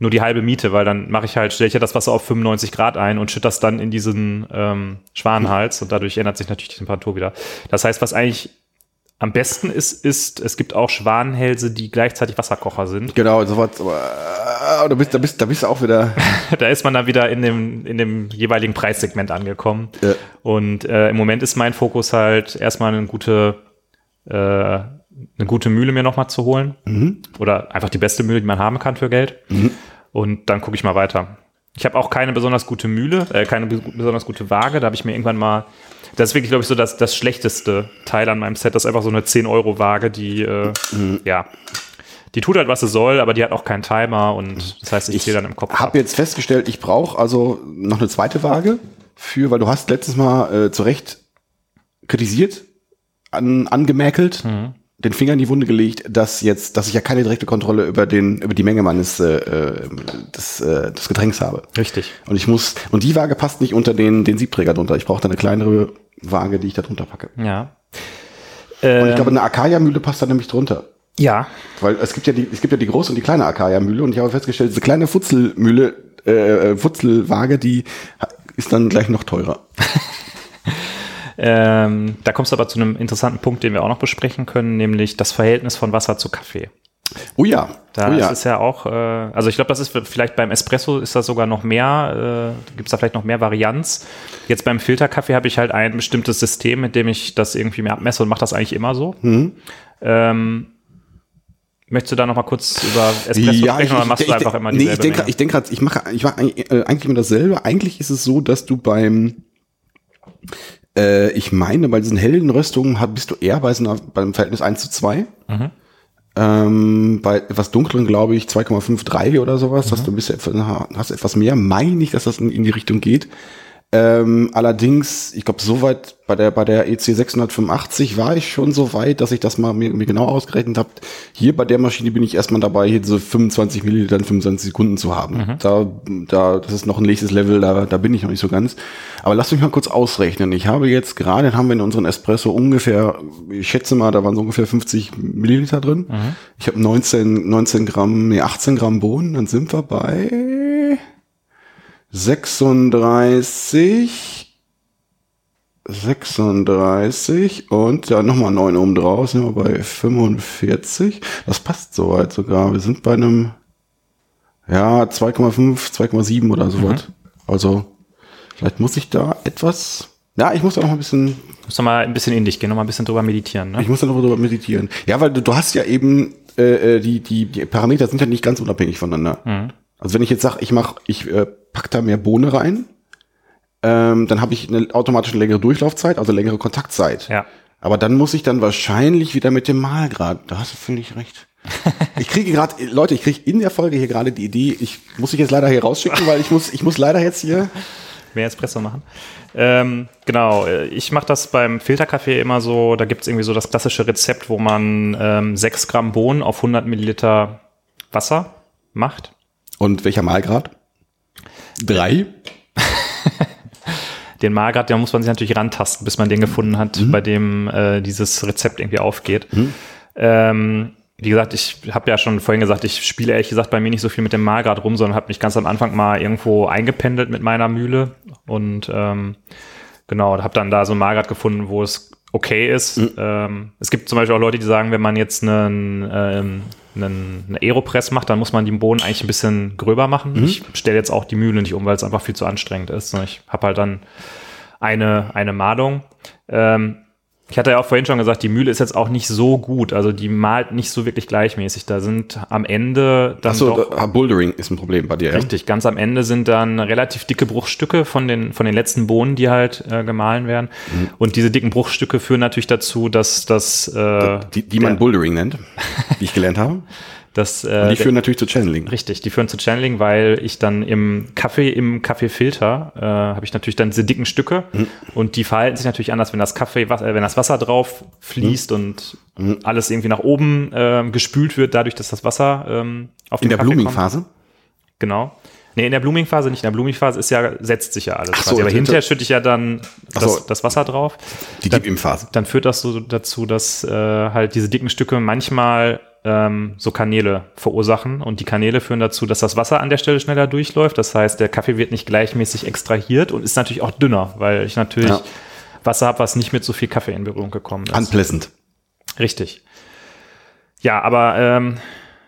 Speaker 1: nur die halbe Miete, weil dann mache ich halt, stelle ich ja das Wasser auf 95 Grad ein und schütte das dann in diesen ähm, Schwanenhals und dadurch ändert sich natürlich die Temperatur wieder. Das heißt, was eigentlich Am besten ist, ist, es gibt auch Schwanenhälse, die gleichzeitig Wasserkocher sind.
Speaker 3: Genau, sowas, aber äh, da bist, da bist, da bist du auch wieder. <laughs>
Speaker 1: da ist man dann wieder in dem, in dem jeweiligen Preissegment angekommen.
Speaker 3: Ja.
Speaker 1: Und äh, im Moment ist mein Fokus halt erstmal eine gute, äh, eine gute Mühle mir nochmal zu holen. Oder einfach die beste Mühle, die man haben kann für Geld. Und dann gucke ich mal weiter. Ich habe auch keine besonders gute Mühle, äh, keine be- besonders gute Waage. Da habe ich mir irgendwann mal, das ist wirklich, glaube ich, so das, das schlechteste Teil an meinem Set. Das ist einfach so eine 10-Euro-Waage, die, äh, ja, die tut halt, was sie soll, aber die hat auch keinen Timer und das heißt, ich,
Speaker 3: Ich
Speaker 1: zähle dann im Kopf ab.
Speaker 3: habe jetzt festgestellt, ich brauche also noch eine zweite Waage für, weil du hast letztes Mal äh, zu Recht kritisiert, an, angemäkelt, den Finger in die Wunde gelegt, dass jetzt, dass ich ja keine direkte Kontrolle über den, über die Menge meines äh, äh, des, äh, des Getränks habe.
Speaker 1: Richtig.
Speaker 3: Und ich muss, und die Waage passt nicht unter den, den Siebträger drunter. Ich brauche da eine kleinere Waage, die ich da drunter packe.
Speaker 1: Ja.
Speaker 3: Und
Speaker 1: Ähm,
Speaker 3: ich glaube, eine Akaya-Mühle passt da nämlich drunter.
Speaker 1: ja,
Speaker 3: Weil es gibt ja die, es gibt ja die große und die kleine Akaya-Mühle und ich habe festgestellt, diese kleine Futzelmühle, äh, äh, Futzelwaage, die ist dann gleich noch teurer. <laughs>
Speaker 1: ähm, da kommst du aber zu einem interessanten Punkt, den wir auch noch besprechen können, nämlich das Verhältnis von Wasser zu Kaffee.
Speaker 3: Oh ja,
Speaker 1: Da
Speaker 3: oh ja.
Speaker 1: ist es ja auch, äh, also ich glaube, das ist vielleicht beim Espresso ist das sogar noch mehr, äh, gibt es da vielleicht noch mehr Varianz. Jetzt beim Filterkaffee habe ich halt ein bestimmtes System, mit dem ich das irgendwie mir abmesse und mache das eigentlich immer so.
Speaker 3: Mhm.
Speaker 1: Ähm, möchtest du da noch mal kurz über Espresso sprechen oder machst du einfach immer
Speaker 3: nee,
Speaker 1: dieselbe
Speaker 3: ich denke, ich denke gerade, ich mache, ich eigentlich, äh, eigentlich immer dasselbe. Eigentlich ist es so, dass du beim, äh, ich meine, bei diesen hellen Röstungen bist du eher bei so einer, beim Verhältnis 1 zu 2.
Speaker 1: Mhm.
Speaker 3: Ähm, bei etwas dunkleren, glaube ich, 2,53 oder sowas,
Speaker 1: Mhm.
Speaker 3: hast du ein bisschen, hast etwas mehr. Meine ich, dass das in, in die Richtung geht. Ähm, allerdings, ich glaube, soweit bei der bei der E EC 685 war ich schon so weit, dass ich das mal mir, mir genau ausgerechnet habe. Hier bei der Maschine bin ich erstmal dabei, hier so 25 Milliliter in 25 Sekunden zu haben. Da, da, das ist noch ein nächstes Level, da, da bin ich noch nicht so ganz. Aber lasst mich mal kurz ausrechnen. Ich habe jetzt gerade, haben wir in unseren Espresso ungefähr, ich schätze mal, da waren so ungefähr 50 Milliliter drin. Ich habe 19, 19 Gramm, nee, 18 Gramm Bohnen, dann sind wir bei 36, 36 und ja, nochmal 9 oben drauf, sind wir bei 45. Das passt soweit sogar. Wir sind bei einem, ja, 2,5, 2,7 oder sowas. Also, vielleicht muss ich da etwas, ja, ich muss da noch mal ein bisschen,
Speaker 1: Muss noch mal ein bisschen in dich gehen, noch mal ein bisschen drüber meditieren. Ne?
Speaker 3: ich muss da noch drüber meditieren. Ja, weil du, du hast ja eben, äh, äh, die, die, die Parameter sind ja nicht ganz unabhängig voneinander. Also wenn ich jetzt sage, ich mach, ich äh, pack da mehr Bohne rein, ähm, dann habe ich eine automatisch eine längere Durchlaufzeit, also längere Kontaktzeit.
Speaker 1: Ja.
Speaker 3: Aber dann muss ich dann wahrscheinlich wieder mit dem Mahlgrad. Da hast du völlig recht. <laughs> Ich kriege gerade, Leute, ich kriege in der Folge hier gerade die Idee, ich muss dich jetzt leider hier rausschicken, weil ich muss, ich muss leider jetzt hier.
Speaker 1: mehr Espresso machen. Ähm, genau, ich mache das beim Filterkaffee immer so, da gibt es irgendwie so das klassische Rezept, wo man ähm, 6 Gramm Bohnen auf 100 Milliliter Wasser macht.
Speaker 3: Und welcher Mahlgrad? Drei. <laughs>
Speaker 1: Den Mahlgrad, da muss man sich natürlich rantasten, bis man den gefunden hat, bei dem äh, dieses Rezept irgendwie aufgeht. Ähm, wie gesagt, ich habe ja schon vorhin gesagt, ich spiele ehrlich gesagt bei mir nicht so viel mit dem Mahlgrad rum, sondern habe mich ganz am Anfang mal irgendwo eingependelt mit meiner Mühle und ähm, genau, habe dann da so ein Mahlgrad gefunden, wo es okay ist. Ähm, es gibt zum Beispiel auch Leute, die sagen, wenn man jetzt einen, ähm, einen, einen Aeropress macht, dann muss man die Bohnen eigentlich ein bisschen gröber machen. Ich stelle jetzt auch die Mühle nicht um, weil es einfach viel zu anstrengend ist. Ich habe halt dann eine, eine Malung. Ähm, ich hatte ja auch vorhin schon gesagt, die Mühle ist jetzt auch nicht so gut. Also die malt nicht so wirklich gleichmäßig. Da sind am Ende dann
Speaker 3: Achso,
Speaker 1: doch
Speaker 3: Bouldering ist ein Problem bei dir, ja?
Speaker 1: Richtig, ganz am Ende sind dann relativ dicke Bruchstücke von den, von den letzten Bohnen, die halt äh, gemahlen werden.
Speaker 3: Mhm.
Speaker 1: Und diese dicken Bruchstücke führen natürlich dazu, dass das, äh,
Speaker 3: Die, die man
Speaker 1: der-
Speaker 3: Bouldering nennt, wie ich gelernt habe. <laughs>
Speaker 1: dass, äh,
Speaker 3: Und die
Speaker 1: der-
Speaker 3: führen natürlich zu Channeling.
Speaker 1: Richtig, die führen zu Channeling, weil ich dann im Kaffee, im Kaffeefilter, äh, habe ich natürlich dann diese dicken Stücke
Speaker 3: Mhm.
Speaker 1: und die verhalten sich natürlich anders, wenn das Kaffee, äh, wenn das Wasser drauf fließt und
Speaker 3: Mhm.
Speaker 1: alles irgendwie nach oben äh, gespült wird, dadurch, dass das Wasser ähm, auf
Speaker 3: In
Speaker 1: den
Speaker 3: der
Speaker 1: Kaffee kommt.
Speaker 3: Blooming-Phase?
Speaker 1: Genau. Nee, in der Blooming-Phase nicht. In der Blooming-Phase ist ja, setzt sich ja alles.
Speaker 3: Ach so,
Speaker 1: quasi. Aber
Speaker 3: das-
Speaker 1: hinterher schütte ich ja dann das,
Speaker 3: so.
Speaker 1: das Wasser drauf.
Speaker 3: Die Deep-Im-Phase.
Speaker 1: Dann führt das so dazu, dass äh, halt diese dicken Stücke manchmal ähm, so Kanäle verursachen. Und die Kanäle führen dazu, dass das Wasser an der Stelle schneller durchläuft. Das heißt, der Kaffee wird nicht gleichmäßig extrahiert und ist natürlich auch dünner, weil ich natürlich
Speaker 3: Ja.
Speaker 1: Wasser habe, was nicht mit so viel Kaffee in Berührung gekommen ist.
Speaker 3: Unpleasant.
Speaker 1: Richtig. Ja, aber ähm,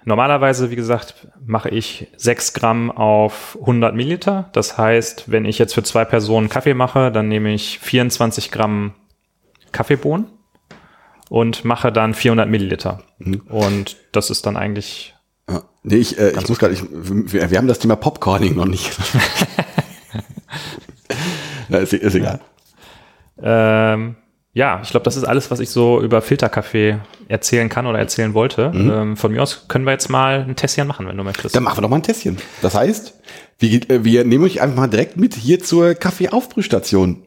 Speaker 1: normalerweise, wie gesagt, mache ich 6 Gramm auf 100 Milliliter. Das heißt, wenn ich jetzt für zwei Personen Kaffee mache, dann nehme ich 24 Gramm Kaffeebohnen und mache dann 400 Milliliter. Und das ist dann eigentlich
Speaker 3: Ja. Nee, ich, äh, ich muss gerade, wir, wir haben das Thema Popcorning noch nicht. <laughs> Na, ist, ist egal.
Speaker 1: Ähm, ja, ich glaube, das ist alles, was ich so über Filterkaffee erzählen kann oder erzählen wollte. Ähm, von mir aus können wir jetzt mal ein Tässchen machen, wenn du möchtest.
Speaker 3: Dann machen wir doch mal ein Tässchen. Das heißt, wir, äh, wir nehmen euch einfach mal direkt mit hier zur Kaffeeaufbrühstation.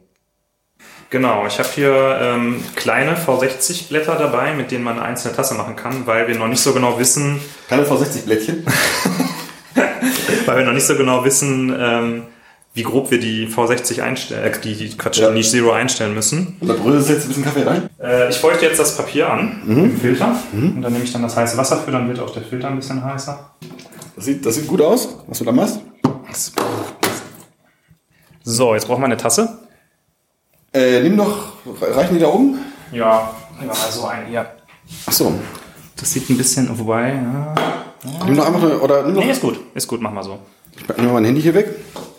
Speaker 1: Genau, ich habe hier ähm, kleine V60-Blätter dabei, mit denen man eine einzelne Tasse machen kann, weil wir noch nicht so genau wissen,
Speaker 3: Keine V60-Blättchen. <laughs>
Speaker 1: weil wir noch nicht so genau wissen, ähm, wie grob wir die V60 einstellen, äh, die, Quatsch,
Speaker 3: Ja.
Speaker 1: die Niche Zero einstellen müssen.
Speaker 3: Und da brüllst du jetzt ein bisschen Kaffee rein.
Speaker 1: Äh, ich feuchte jetzt das Papier an mit dem Filter und dann nehme ich dann das heiße Wasser für, dann wird auch der Filter ein bisschen heißer.
Speaker 3: Das sieht, das sieht gut aus, was du da machst.
Speaker 1: So, jetzt brauchen wir eine Tasse.
Speaker 3: Äh, nimm doch, reichen die da oben?
Speaker 1: Ja, nehmen wir mal so eine hier.
Speaker 3: Ach so.
Speaker 1: Das sieht ein bisschen, wobei, ja.
Speaker 3: Nimm doch einfach eine, oder nimm doch,
Speaker 1: Nee, ist gut, ist gut, mach mal so.
Speaker 3: ich mal mein Handy hier weg.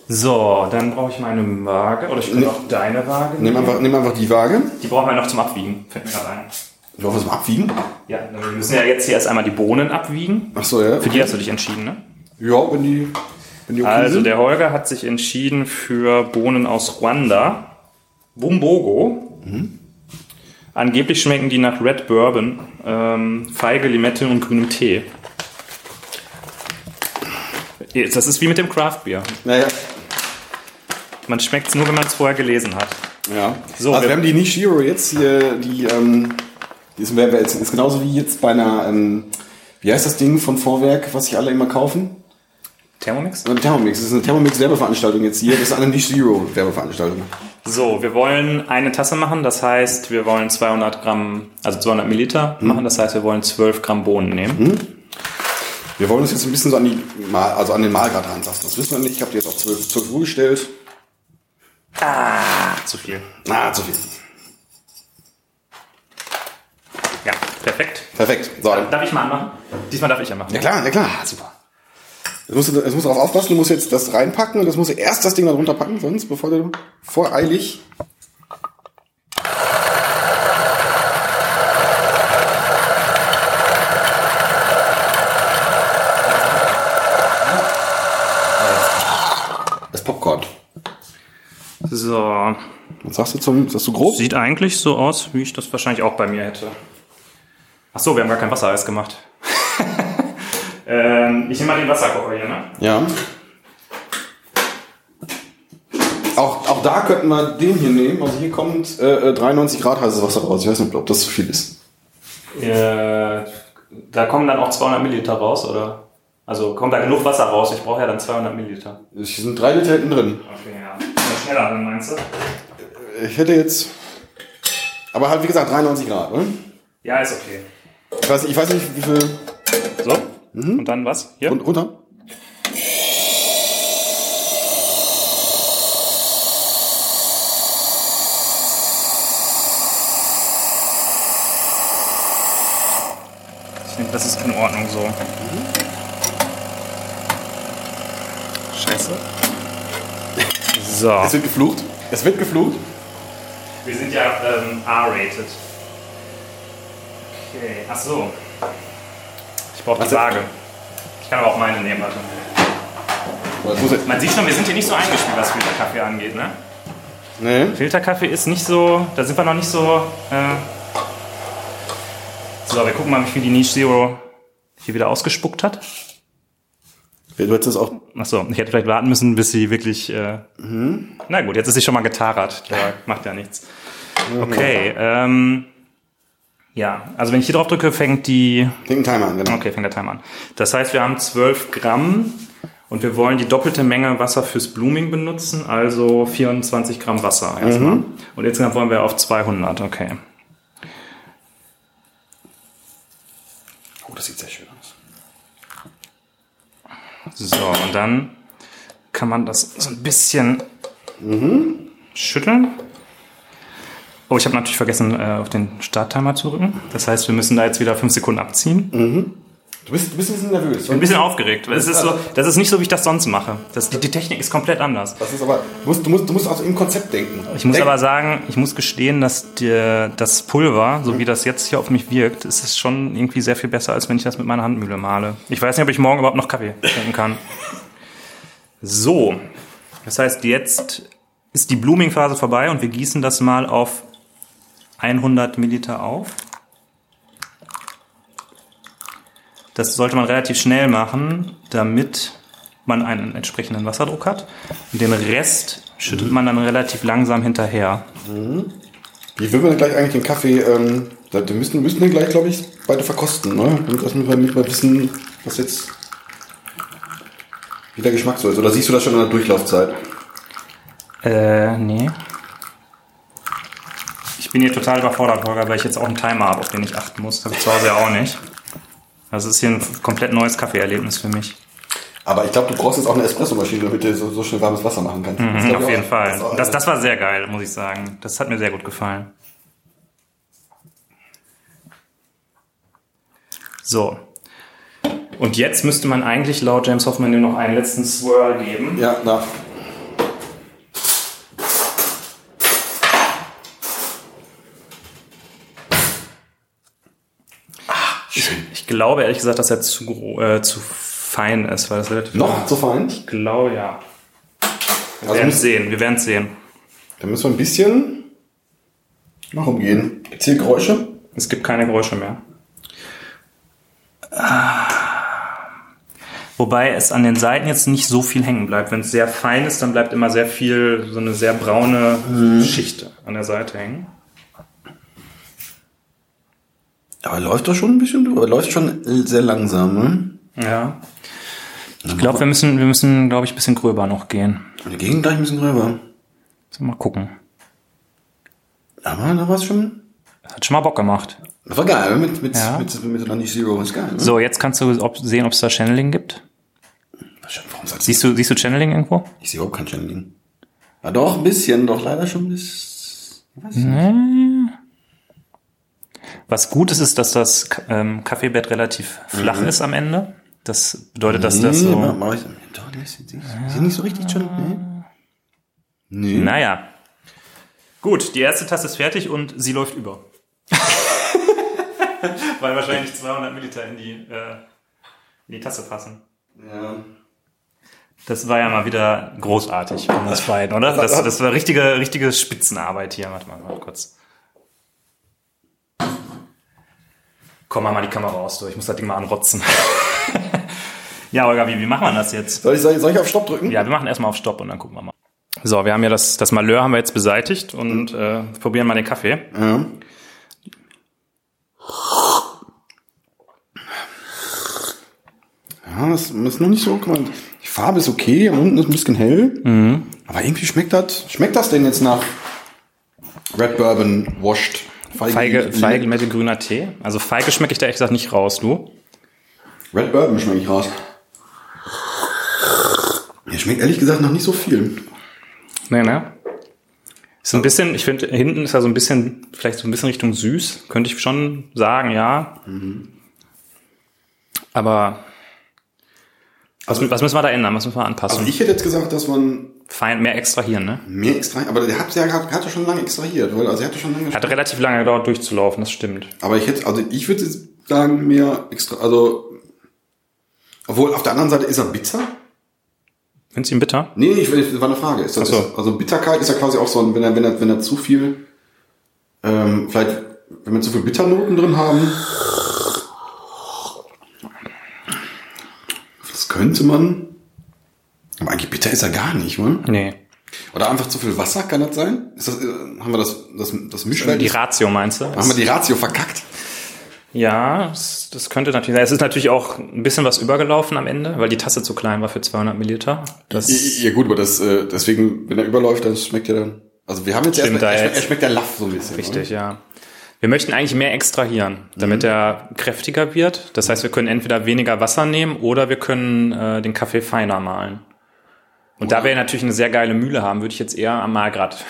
Speaker 1: So, dann brauche ich meine Waage, oder ich kann
Speaker 3: Nee.
Speaker 1: auch deine Waage
Speaker 3: Nimm
Speaker 1: nehmen.
Speaker 3: einfach, nimm einfach die Waage.
Speaker 1: Die brauchen wir noch zum Abwiegen, fällt mir gerade ein.
Speaker 3: Ich hoffe, das mal abwiegen.
Speaker 1: Ja, wir müssen ja jetzt hier erst einmal die Bohnen abwiegen.
Speaker 3: Ach so, ja.
Speaker 1: Für die hast du dich entschieden, ne?
Speaker 3: Ja, wenn die, wenn die okay
Speaker 1: Also
Speaker 3: sind.
Speaker 1: der Holger hat sich entschieden für Bohnen aus Ruanda. Bumbogo. Angeblich schmecken die nach Red Bourbon, ähm, Feige, Limette und grünem Tee. Das ist wie mit dem Craft Beer.
Speaker 3: Naja,
Speaker 1: Man schmeckt es nur, wenn man es vorher gelesen hat.
Speaker 3: ja.
Speaker 1: So,
Speaker 3: also wir, haben die Niche Zero jetzt hier, die, ähm, die ist, ist genauso wie jetzt bei einer, ähm, wie heißt das Ding von Vorwerk, was sich alle immer kaufen?
Speaker 1: Thermomix?
Speaker 3: Eine Thermomix. Das ist eine Thermomix-Werbeveranstaltung jetzt hier. Das ist eine Niche Zero-Werbeveranstaltung.
Speaker 1: So, wir wollen eine Tasse machen, das heißt, wir wollen 200 Gramm, also 200 Milliliter machen, das heißt, wir wollen 12 Gramm Bohnen nehmen.
Speaker 3: Wir wollen uns jetzt ein bisschen so an, die also an den Mahlgrad rantasten. Das wissen wir nicht. Ich habe die jetzt auf 12, 12 Uhr gestellt.
Speaker 1: Ah, zu viel.
Speaker 3: Na, zu viel.
Speaker 1: Ja, perfekt.
Speaker 3: Perfekt. So.
Speaker 1: Darf ich mal anmachen? Diesmal darf ich anmachen.
Speaker 3: Ja klar, ja klar. Super. Du, jetzt musst du darauf aufpassen, du musst jetzt das reinpacken und das musst du erst das Ding da drunter packen, sonst bevor du voreilig. Das Popcorn.
Speaker 1: So,
Speaker 3: Was sagst du zum, sagst du grob?
Speaker 1: sieht eigentlich so aus, wie ich das wahrscheinlich auch bei mir hätte. Ach so, wir haben gar kein Wassereis gemacht. Ähm, ich nehme mal den Wasserkocher hier, ne?
Speaker 3: Ja. Auch, auch da könnten wir den hier nehmen. Also hier kommt äh, äh, 93 Grad heißes Wasser raus. Ich weiß nicht, ob das zu viel ist.
Speaker 1: Äh, da kommen dann auch 200 Milliliter raus, oder? Also kommt da genug Wasser raus? Ich brauche ja dann 200 Milliliter.
Speaker 3: Hier sind drei Liter hinten drin.
Speaker 1: Okay, ja. Oder schneller, dann meinst du?
Speaker 3: Ich hätte jetzt. Aber halt, wie gesagt, 93 Grad. Ne?
Speaker 1: Ja, ist okay.
Speaker 3: Ich, weiß, ich weiß nicht, wie viel.
Speaker 1: So, und dann was? Hier?
Speaker 3: Run- Runter?
Speaker 1: Ich denke, das ist in Ordnung so. Scheiße. So.
Speaker 3: Es wird geflucht. Es wird geflucht.
Speaker 1: Wir sind ja ähm, R-rated. Okay, ach so. Ich brauche die. Waage. Ich kann aber auch meine nehmen,
Speaker 3: jetzt,
Speaker 1: Man sieht schon, wir sind hier nicht so eingespielt, was Filterkaffee angeht, ne?
Speaker 3: nee.
Speaker 1: Filterkaffee ist nicht so, da sind wir noch nicht so. Äh so, wir gucken mal, wie viel die Niche Zero hier wieder ausgespuckt hat.
Speaker 3: Du hättest das auch.
Speaker 1: Achso, ich hätte vielleicht warten müssen, bis sie wirklich. Äh, Na gut, jetzt ist sie schon mal getarert. Ja, macht ja nichts. Okay, ähm, ja, also wenn ich hier drauf drücke, fängt die.
Speaker 3: Denk einen Timer an, genau.
Speaker 1: Okay, fängt der Timer an. Das heißt, wir haben 12 Gramm und wir wollen die doppelte Menge Wasser fürs Blooming benutzen, also 24 Gramm Wasser erstmal. Und insgesamt wollen wir auf 200, okay.
Speaker 3: Oh, das sieht sehr schön aus.
Speaker 1: So, und dann kann man das so ein bisschen schütteln. Oh, ich habe natürlich vergessen, äh, auf den Starttimer zu drücken. Das heißt, wir müssen da jetzt wieder fünf Sekunden abziehen.
Speaker 3: Du bist, du bist ein bisschen nervös.
Speaker 1: Ich bin ein bisschen aufgeregt. Es ist so, das ist nicht so, wie ich das sonst mache. Das, die, die Technik ist komplett anders.
Speaker 3: Das ist aber, du musst, du musst, du musst also im Konzept denken.
Speaker 1: Ich muss
Speaker 3: Denk-
Speaker 1: aber sagen, ich muss gestehen, dass die, das Pulver, so wie das jetzt hier auf mich wirkt, ist es schon irgendwie sehr viel besser, als wenn ich das mit meiner Handmühle male. Ich weiß nicht, ob ich morgen überhaupt noch Kaffee trinken kann. So, das heißt, jetzt ist die Blooming-Phase vorbei und wir gießen das mal auf 100 Milliliter auf. Das sollte man relativ schnell machen, damit man einen entsprechenden Wasserdruck hat. Und den Rest schüttet man dann relativ langsam hinterher.
Speaker 3: Wie würden wir denn gleich eigentlich den Kaffee, ähm, wir müssen, müssen den gleich, glaube ich, beide verkosten, ne? Damit, wir, damit wir wissen, was jetzt, wie der Geschmack so ist. Oder siehst du das schon in der Durchlaufzeit?
Speaker 1: Äh, nee. Bin hier total überfordert, Holger, weil ich jetzt auch einen Timer habe, auf den ich achten muss. Das habe ich zu Hause ja auch nicht. Also es ist hier ein komplett neues Kaffeeerlebnis für mich.
Speaker 3: Aber ich glaube, du brauchst jetzt auch eine Espressomaschine, damit du so, so schnell warmes Wasser machen kannst. Das
Speaker 1: Mhm, auf jeden
Speaker 3: auch.
Speaker 1: Fall.
Speaker 3: Das,
Speaker 1: Das, das war sehr geil, muss ich sagen. Das hat mir sehr gut gefallen. So. Und jetzt müsste man eigentlich laut James Hoffman nur noch einen letzten Swirl geben.
Speaker 3: ja, da.
Speaker 1: Ich glaube ehrlich gesagt, dass er zu, äh, zu fein ist, weil das relativ
Speaker 3: Noch zu fein?
Speaker 1: Ich glaube ja. Wir
Speaker 3: Also
Speaker 1: werden es sehen. Wir werden es sehen.
Speaker 3: Da müssen wir ein bisschen nach umgehen. Gibt's hier Geräusche?
Speaker 1: Es gibt keine Geräusche mehr. Ah. Wobei es an den Seiten jetzt nicht so viel hängen bleibt. Wenn es sehr fein ist, dann bleibt immer sehr viel, so eine sehr braune Schicht an der Seite hängen.
Speaker 3: Aber läuft doch schon ein bisschen drüber. Läuft schon sehr langsam, ne?
Speaker 1: Ja. Ich glaube, wir müssen, wir müssen, glaube ich, ein bisschen gröber noch gehen.
Speaker 3: Die Gegend gleich ein bisschen gröber.
Speaker 1: So, mal gucken.
Speaker 3: Aber da war's schon.
Speaker 1: Hat schon mal Bock gemacht.
Speaker 3: Das war geil, mit, mit,
Speaker 1: Ja.
Speaker 3: mit, mit, mit Zero ist geil. Ne?
Speaker 1: So, jetzt kannst du ob, sehen, ob es da Channeling gibt.
Speaker 3: Warum soll's
Speaker 1: Siehst du, siehst du Channeling irgendwo?
Speaker 3: Ich sehe überhaupt kein Channeling. Ja, doch, ein bisschen, doch leider schon bis. Weiß ich nicht.
Speaker 1: Hm. Was gut ist, ist, dass das ähm, Kaffeebett relativ flach ist am Ende. Das bedeutet, dass das
Speaker 3: Nee,
Speaker 1: so.
Speaker 3: mach- ich, doch, die ist, ist, nicht so richtig schon. Nee. nee.
Speaker 1: Naja. Gut, die erste Tasse ist fertig und sie läuft über. <laughs> Weil wahrscheinlich 200 Milliliter in die, äh, in die Tasse passen.
Speaker 3: Ja.
Speaker 1: Das war ja mal wieder großartig von uns beiden, oder? Das, das war richtige, richtige Spitzenarbeit hier. Warte mal, mal kurz. Komm mal mal die Kamera aus, du. Ich muss das Ding mal anrotzen. <laughs> ja, Olga, wie, wie machen wir das jetzt?
Speaker 3: Soll, ich, soll, ich, soll ich auf Stopp drücken?
Speaker 1: Ja, wir machen erstmal auf Stopp und dann gucken wir mal. So, wir haben ja das, das Malheur haben wir jetzt beseitigt und äh, probieren mal den Kaffee.
Speaker 3: Ja. Ja, das ist noch nicht so. guck mal, Die Farbe ist okay, unten ist ein bisschen hell. Aber irgendwie schmeckt das. Schmeckt das denn jetzt nach Red Bourbon washed?
Speaker 1: Feige, Feige mit grüner Tee. Also Feige schmecke ich da ehrlich gesagt nicht raus, du?
Speaker 3: Red Bourbon schmecke ich raus. Der schmeckt ehrlich gesagt noch nicht so viel.
Speaker 1: Nee, ne? Ist ein bisschen, ich finde, hinten ist er so ein bisschen, vielleicht so ein bisschen Richtung süß, könnte ich schon sagen, ja. Aber was, was müssen wir da ändern? Was müssen wir anpassen?
Speaker 3: Also ich hätte jetzt gesagt, dass man
Speaker 1: Fein, mehr extrahieren, ne?
Speaker 3: mehr extra, aber der hat ja hat, hat ja schon lange extrahiert, weil also er hat ja schon lange.
Speaker 1: Hat relativ lange gedauert durchzulaufen, das stimmt.
Speaker 3: Aber ich hätte, also ich würde sagen mehr extra, also obwohl auf der anderen Seite ist er bitter.
Speaker 1: Findest du ihn bitter?
Speaker 3: Nee, ich, das war eine Frage. Ist das,
Speaker 1: so.
Speaker 3: ist, also Bitterkeit ist ja quasi auch so, ein- wenn er, wenn er, wenn er zu viel, ähm, vielleicht, wenn wir zu viel Bitternoten drin haben, das könnte man, aber eigentlich bitter ist er gar nicht, oder?
Speaker 1: Nee.
Speaker 3: Oder einfach zu viel Wasser, kann das sein? Ist das, äh, haben wir das, das, das Mischverhältnis,
Speaker 1: Die Ratio meinst du?
Speaker 3: haben wir die Ratio verkackt?
Speaker 1: Ja, das, könnte natürlich sein. Es ist natürlich auch ein bisschen was übergelaufen am Ende, weil die Tasse zu klein war für 200 Milliliter. Das,
Speaker 3: Ja gut, aber das, äh, deswegen, wenn er überläuft, das schmeckt ja dann, also wir haben jetzt
Speaker 1: Stimmt,
Speaker 3: erstmal, er, schmeckt, er der Laff so ein bisschen.
Speaker 1: Richtig, ja. Wir möchten eigentlich mehr extrahieren, damit er kräftiger wird. Das heißt, wir können entweder weniger Wasser nehmen oder wir können äh, den Kaffee feiner mahlen. Und da wir natürlich eine sehr geile Mühle haben, würde ich jetzt eher am Mahlgrad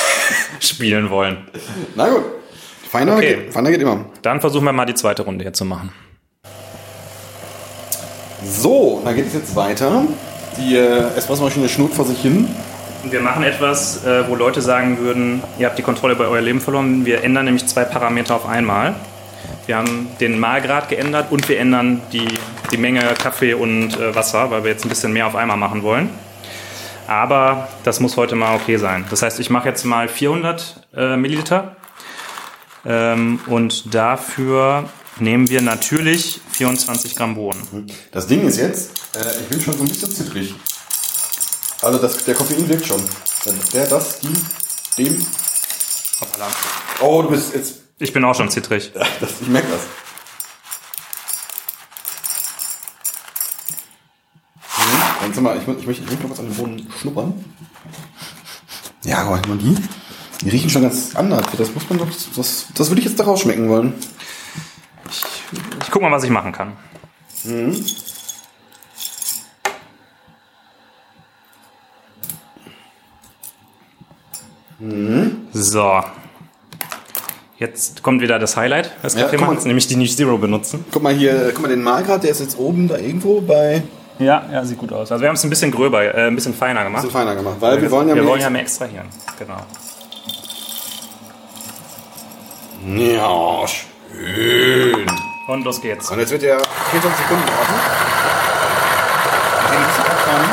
Speaker 1: <laughs> spielen wollen.
Speaker 3: Na gut. Feiner,
Speaker 1: Okay.
Speaker 3: geht, feiner geht immer.
Speaker 1: Dann versuchen wir mal die zweite Runde hier zu machen.
Speaker 3: So, dann geht es jetzt weiter. Die äh, Espressomaschine schnurrt vor sich hin.
Speaker 1: Wir machen etwas, äh, wo Leute sagen würden, ihr habt die Kontrolle über euer Leben verloren. Wir ändern nämlich zwei Parameter auf einmal. Wir haben den Mahlgrad geändert und wir ändern die, die Menge Kaffee und äh, Wasser, weil wir jetzt ein bisschen mehr auf einmal machen wollen. Aber das muss heute mal okay sein. Das heißt, ich mache jetzt mal 400 äh, Milliliter. Ähm, und dafür nehmen wir natürlich 24 Gramm Bohnen.
Speaker 3: Das Ding ist jetzt, äh, ich bin schon so ein bisschen zittrig. Also das, der Koffein wirkt schon. Der, das, die, dem.
Speaker 1: Hoppala.
Speaker 3: Oh, du bist jetzt.
Speaker 1: Ich bin auch schon zittrig. <laughs>
Speaker 3: Das, ich merke das. Mhm. Dann sag mal, ich, mö- ich möchte, ich möchte noch was an den Boden schnuppern. Ja, guck mal die. Die riechen schon ganz anders. Das muss man doch. Das, das würde ich jetzt daraus schmecken wollen.
Speaker 1: Ich guck mal, was ich machen kann. So. Jetzt kommt wieder das Highlight des
Speaker 3: Ja.
Speaker 1: Kaffeemachens, nämlich die Nicht Zero benutzen.
Speaker 3: Guck mal hier, guck mal den Malgrad, der ist jetzt oben da irgendwo bei.
Speaker 1: Ja, ja, sieht gut aus. Also wir haben es ein bisschen gröber, äh, ein bisschen feiner gemacht.
Speaker 3: Bisschen feiner gemacht, weil wir wollen ja
Speaker 1: wir
Speaker 3: mehr-
Speaker 1: wollen ja mehr extrahieren. Genau.
Speaker 3: Ja, schön.
Speaker 1: Und los geht's.
Speaker 3: Und jetzt wird der 24 Sekunden warten. Den ein bisschen abfahren.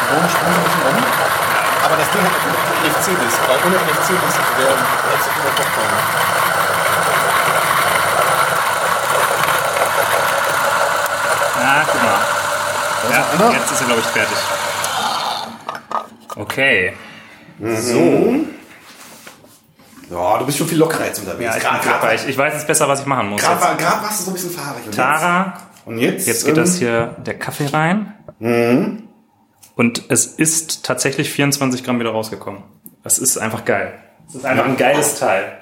Speaker 3: Die Bohnen springen ein bisschen rum. Aber das Ding hat natürlich einen NFC-Disk, weil ohne NFC-Disk wäre es über Popcorn.
Speaker 1: Ah, guck mal. Ja, jetzt ist er, glaube ich, fertig. Okay.
Speaker 3: Ja, du bist schon viel lockerer jetzt unterwegs.
Speaker 1: Ja, ich, bin locker. ich, ich weiß jetzt besser, was ich machen muss.
Speaker 3: Gerade grad warst du so ein bisschen fahrig.
Speaker 1: Tara,
Speaker 3: Jetzt, und jetzt,
Speaker 1: jetzt geht
Speaker 3: ähm,
Speaker 1: das hier der Kaffee rein. Und es ist tatsächlich 24 Gramm wieder rausgekommen. Das ist einfach geil. Das ist einfach ein geiles Teil.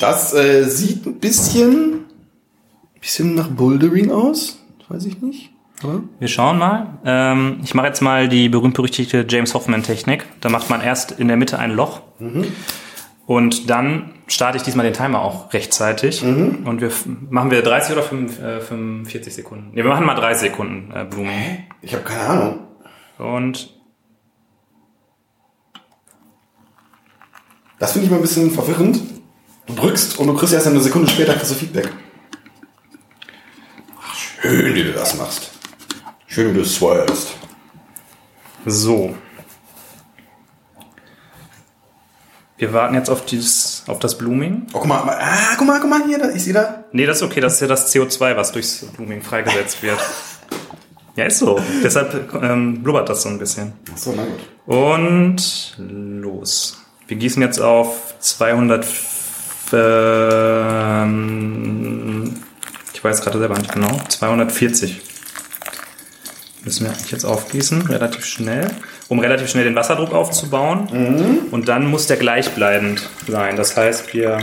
Speaker 3: Das äh, sieht ein bisschen, bisschen nach Bouldering aus. Weiß ich nicht. Aber
Speaker 1: Wir schauen mal. Ähm, ich mache jetzt mal die berühmt-berüchtigte James Hoffman-Technik. Da macht man erst in der Mitte ein Loch. Und dann starte ich diesmal den Timer auch rechtzeitig. Und wir machen wir 30 oder 5, äh, 45 Sekunden. Ne, wir machen mal 30 Sekunden äh, Blooming.
Speaker 3: ich habe keine Ahnung.
Speaker 1: Und
Speaker 3: Das finde ich mal ein bisschen verwirrend. Du drückst und du kriegst erst eine Sekunde später kriegst du Feedback. Ach, schön, wie du das machst. Schön, wie du swirlst.
Speaker 1: so. Wir warten jetzt auf, dieses, auf das Blooming.
Speaker 3: Oh, guck mal, ah, guck mal, guck mal hier, da, ich sehe da.
Speaker 1: Nee, das ist okay. Das ist ja das CO2, was durchs Blooming freigesetzt wird. <laughs> Ja, ist so. Deshalb ähm, blubbert das so ein bisschen.
Speaker 3: Achso, na gut.
Speaker 1: Und los. Wir gießen jetzt auf 200. Ähm, ich weiß gerade selber nicht genau. 240. Müssen wir eigentlich jetzt aufgießen, relativ schnell, um relativ schnell den Wasserdruck aufzubauen. Und dann muss der gleichbleibend sein. Das heißt, wir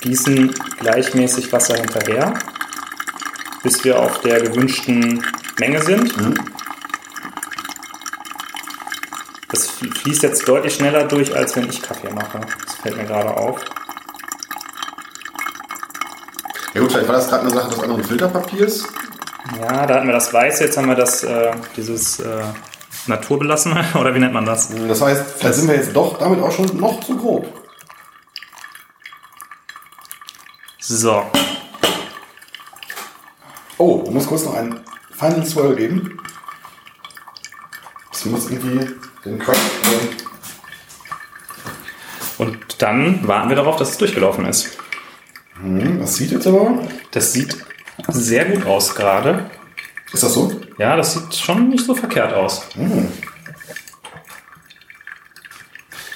Speaker 1: gießen gleichmäßig Wasser hinterher, bis wir auf der gewünschten Menge sind. Das fl- fließt jetzt deutlich schneller durch, als wenn ich Kaffee mache. Das fällt mir gerade auf.
Speaker 3: Ja gut, vielleicht war das gerade eine Sache des anderen Filterpapiers.
Speaker 1: Ja, da hatten wir das Weiße, jetzt haben wir das, äh, dieses äh, Naturbelassene, <laughs> oder wie nennt man das?
Speaker 3: Das heißt, vielleicht sind wir jetzt doch damit auch schon noch zu grob.
Speaker 1: So,
Speaker 3: Oh, du musst kurz noch einen Final Swirl geben. Das muss irgendwie den Crack.
Speaker 1: und dann warten wir darauf, dass es durchgelaufen ist.
Speaker 3: Hm, das sieht jetzt aber.
Speaker 1: Das sieht sehr gut aus gerade.
Speaker 3: Ist das so?
Speaker 1: Ja, das sieht schon nicht so verkehrt aus.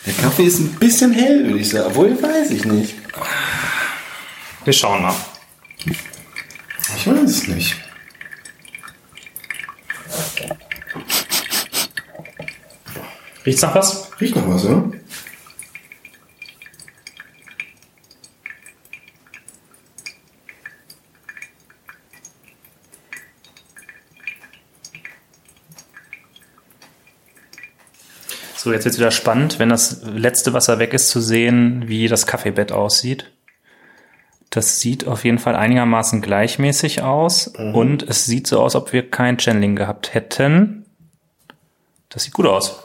Speaker 3: Der Kaffee ist ein bisschen hell, würde ich sagen. Obwohl, weiß ich nicht.
Speaker 1: Wir schauen mal.
Speaker 3: Ich weiß es nicht.
Speaker 1: Riecht's nach was?
Speaker 3: Riecht noch was, ja?
Speaker 1: So, jetzt wird's wieder spannend, wenn das letzte Wasser weg ist, zu sehen, wie das Kaffeebett aussieht. Das sieht auf jeden Fall einigermaßen gleichmäßig aus und es sieht so aus, ob wir kein Channeling gehabt hätten. Das sieht gut aus.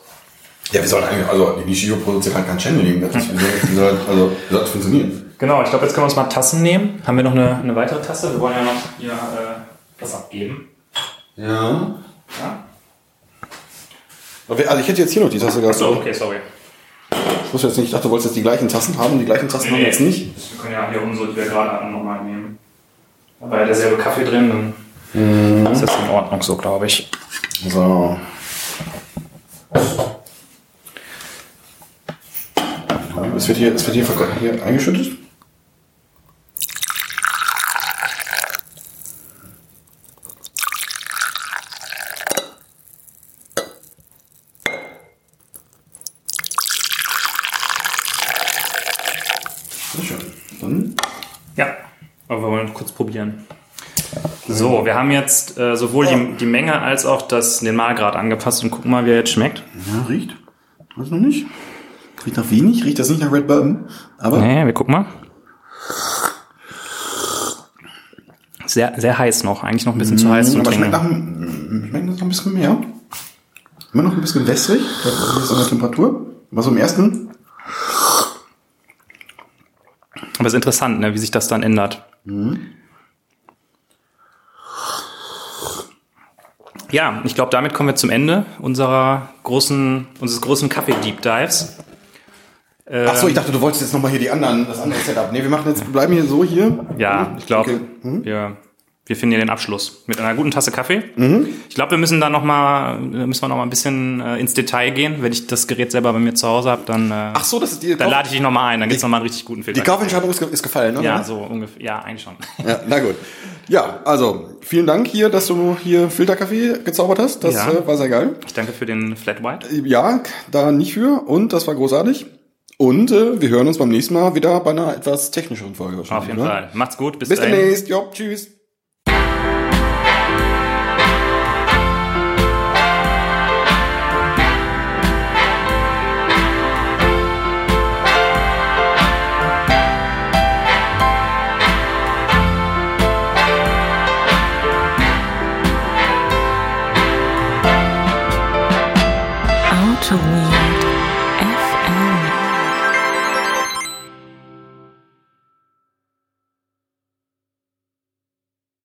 Speaker 3: Ja, wir sollen eigentlich, also die Nishio produziert halt kein Channeling. Das wie <laughs> soll, also, das funktionieren?
Speaker 1: Genau, ich glaube, jetzt können wir uns mal Tassen nehmen. Haben wir noch eine, eine weitere Tasse? Wir wollen ja noch hier äh, was abgeben.
Speaker 3: Ja.
Speaker 1: Ja?
Speaker 3: Also ich hätte jetzt hier noch die Tasse gehabt.
Speaker 1: So, okay, sorry.
Speaker 3: Ich wusste jetzt nicht, ich dachte, du wolltest jetzt die gleichen Tassen haben. Die gleichen Tassen haben wir jetzt nicht.
Speaker 1: Wir können ja hier unsere, die wir gerade hatten, nochmal nehmen. Da war ja derselbe Kaffee drin, dann ist das in Ordnung so, glaube ich.
Speaker 3: So. Es wird hier, es wird hier, hier eingeschüttet. Sehr schön. Dann
Speaker 1: Ja, aber wir wollen kurz probieren. So, wir haben jetzt äh, sowohl die, die Menge als auch das, den Mahlgrad angepasst und gucken mal, wie er jetzt schmeckt.
Speaker 3: Ja, riecht. Weiß noch nicht. Riecht nach wenig, riecht das nicht nach Red Bourbon. Aber
Speaker 1: Nee, wir gucken mal. Sehr, sehr heiß noch, eigentlich noch ein bisschen zu heiß zum
Speaker 3: aber schmeckt, nach, schmeckt noch ein bisschen mehr. Immer noch ein bisschen wässrig. Das ist an der Temperatur. Aber so im ersten.
Speaker 1: Aber es ist interessant, ne, wie sich das dann ändert. Ja, ich glaube, damit kommen wir zum Ende unserer großen, unseres großen Kaffee-Deep Dives.
Speaker 3: Ach so, ich dachte, du wolltest jetzt nochmal hier die anderen, das andere Setup. Nee, wir machen jetzt, bleiben hier so hier.
Speaker 1: Ja, ich glaube,
Speaker 3: Okay. Mhm.
Speaker 1: wir, wir finden hier den Abschluss mit einer guten Tasse Kaffee.
Speaker 3: Mhm.
Speaker 1: Ich glaube, wir müssen da noch mal, müssen wir noch mal ein bisschen äh, ins Detail gehen. Wenn ich das Gerät selber bei mir zu Hause habe, dann, äh,
Speaker 3: Ach so, das ist die,
Speaker 1: dann lade ich dich noch mal ein. Dann gibt's noch mal einen richtig guten
Speaker 3: die
Speaker 1: Filter.
Speaker 3: Kaufentscheidung ist, ist gefallen, oder?
Speaker 1: ja, so ungefähr. Ja, eigentlich schon. <laughs>
Speaker 3: Ja, na gut. Ja, also, vielen Dank hier, dass du hier Filterkaffee gezaubert hast. Das
Speaker 1: Ja.
Speaker 3: äh, war sehr geil.
Speaker 1: Ich danke für den Flat White.
Speaker 3: Ja, da nicht für. Und das war großartig. Und äh, wir hören uns beim nächsten Mal wieder bei einer etwas technischeren Folge wahrscheinlich.
Speaker 1: Auf jeden
Speaker 3: oder?
Speaker 1: Fall. Macht's gut. Bis,
Speaker 3: Bis
Speaker 1: dahin.
Speaker 3: demnächst. Jo, tschüss.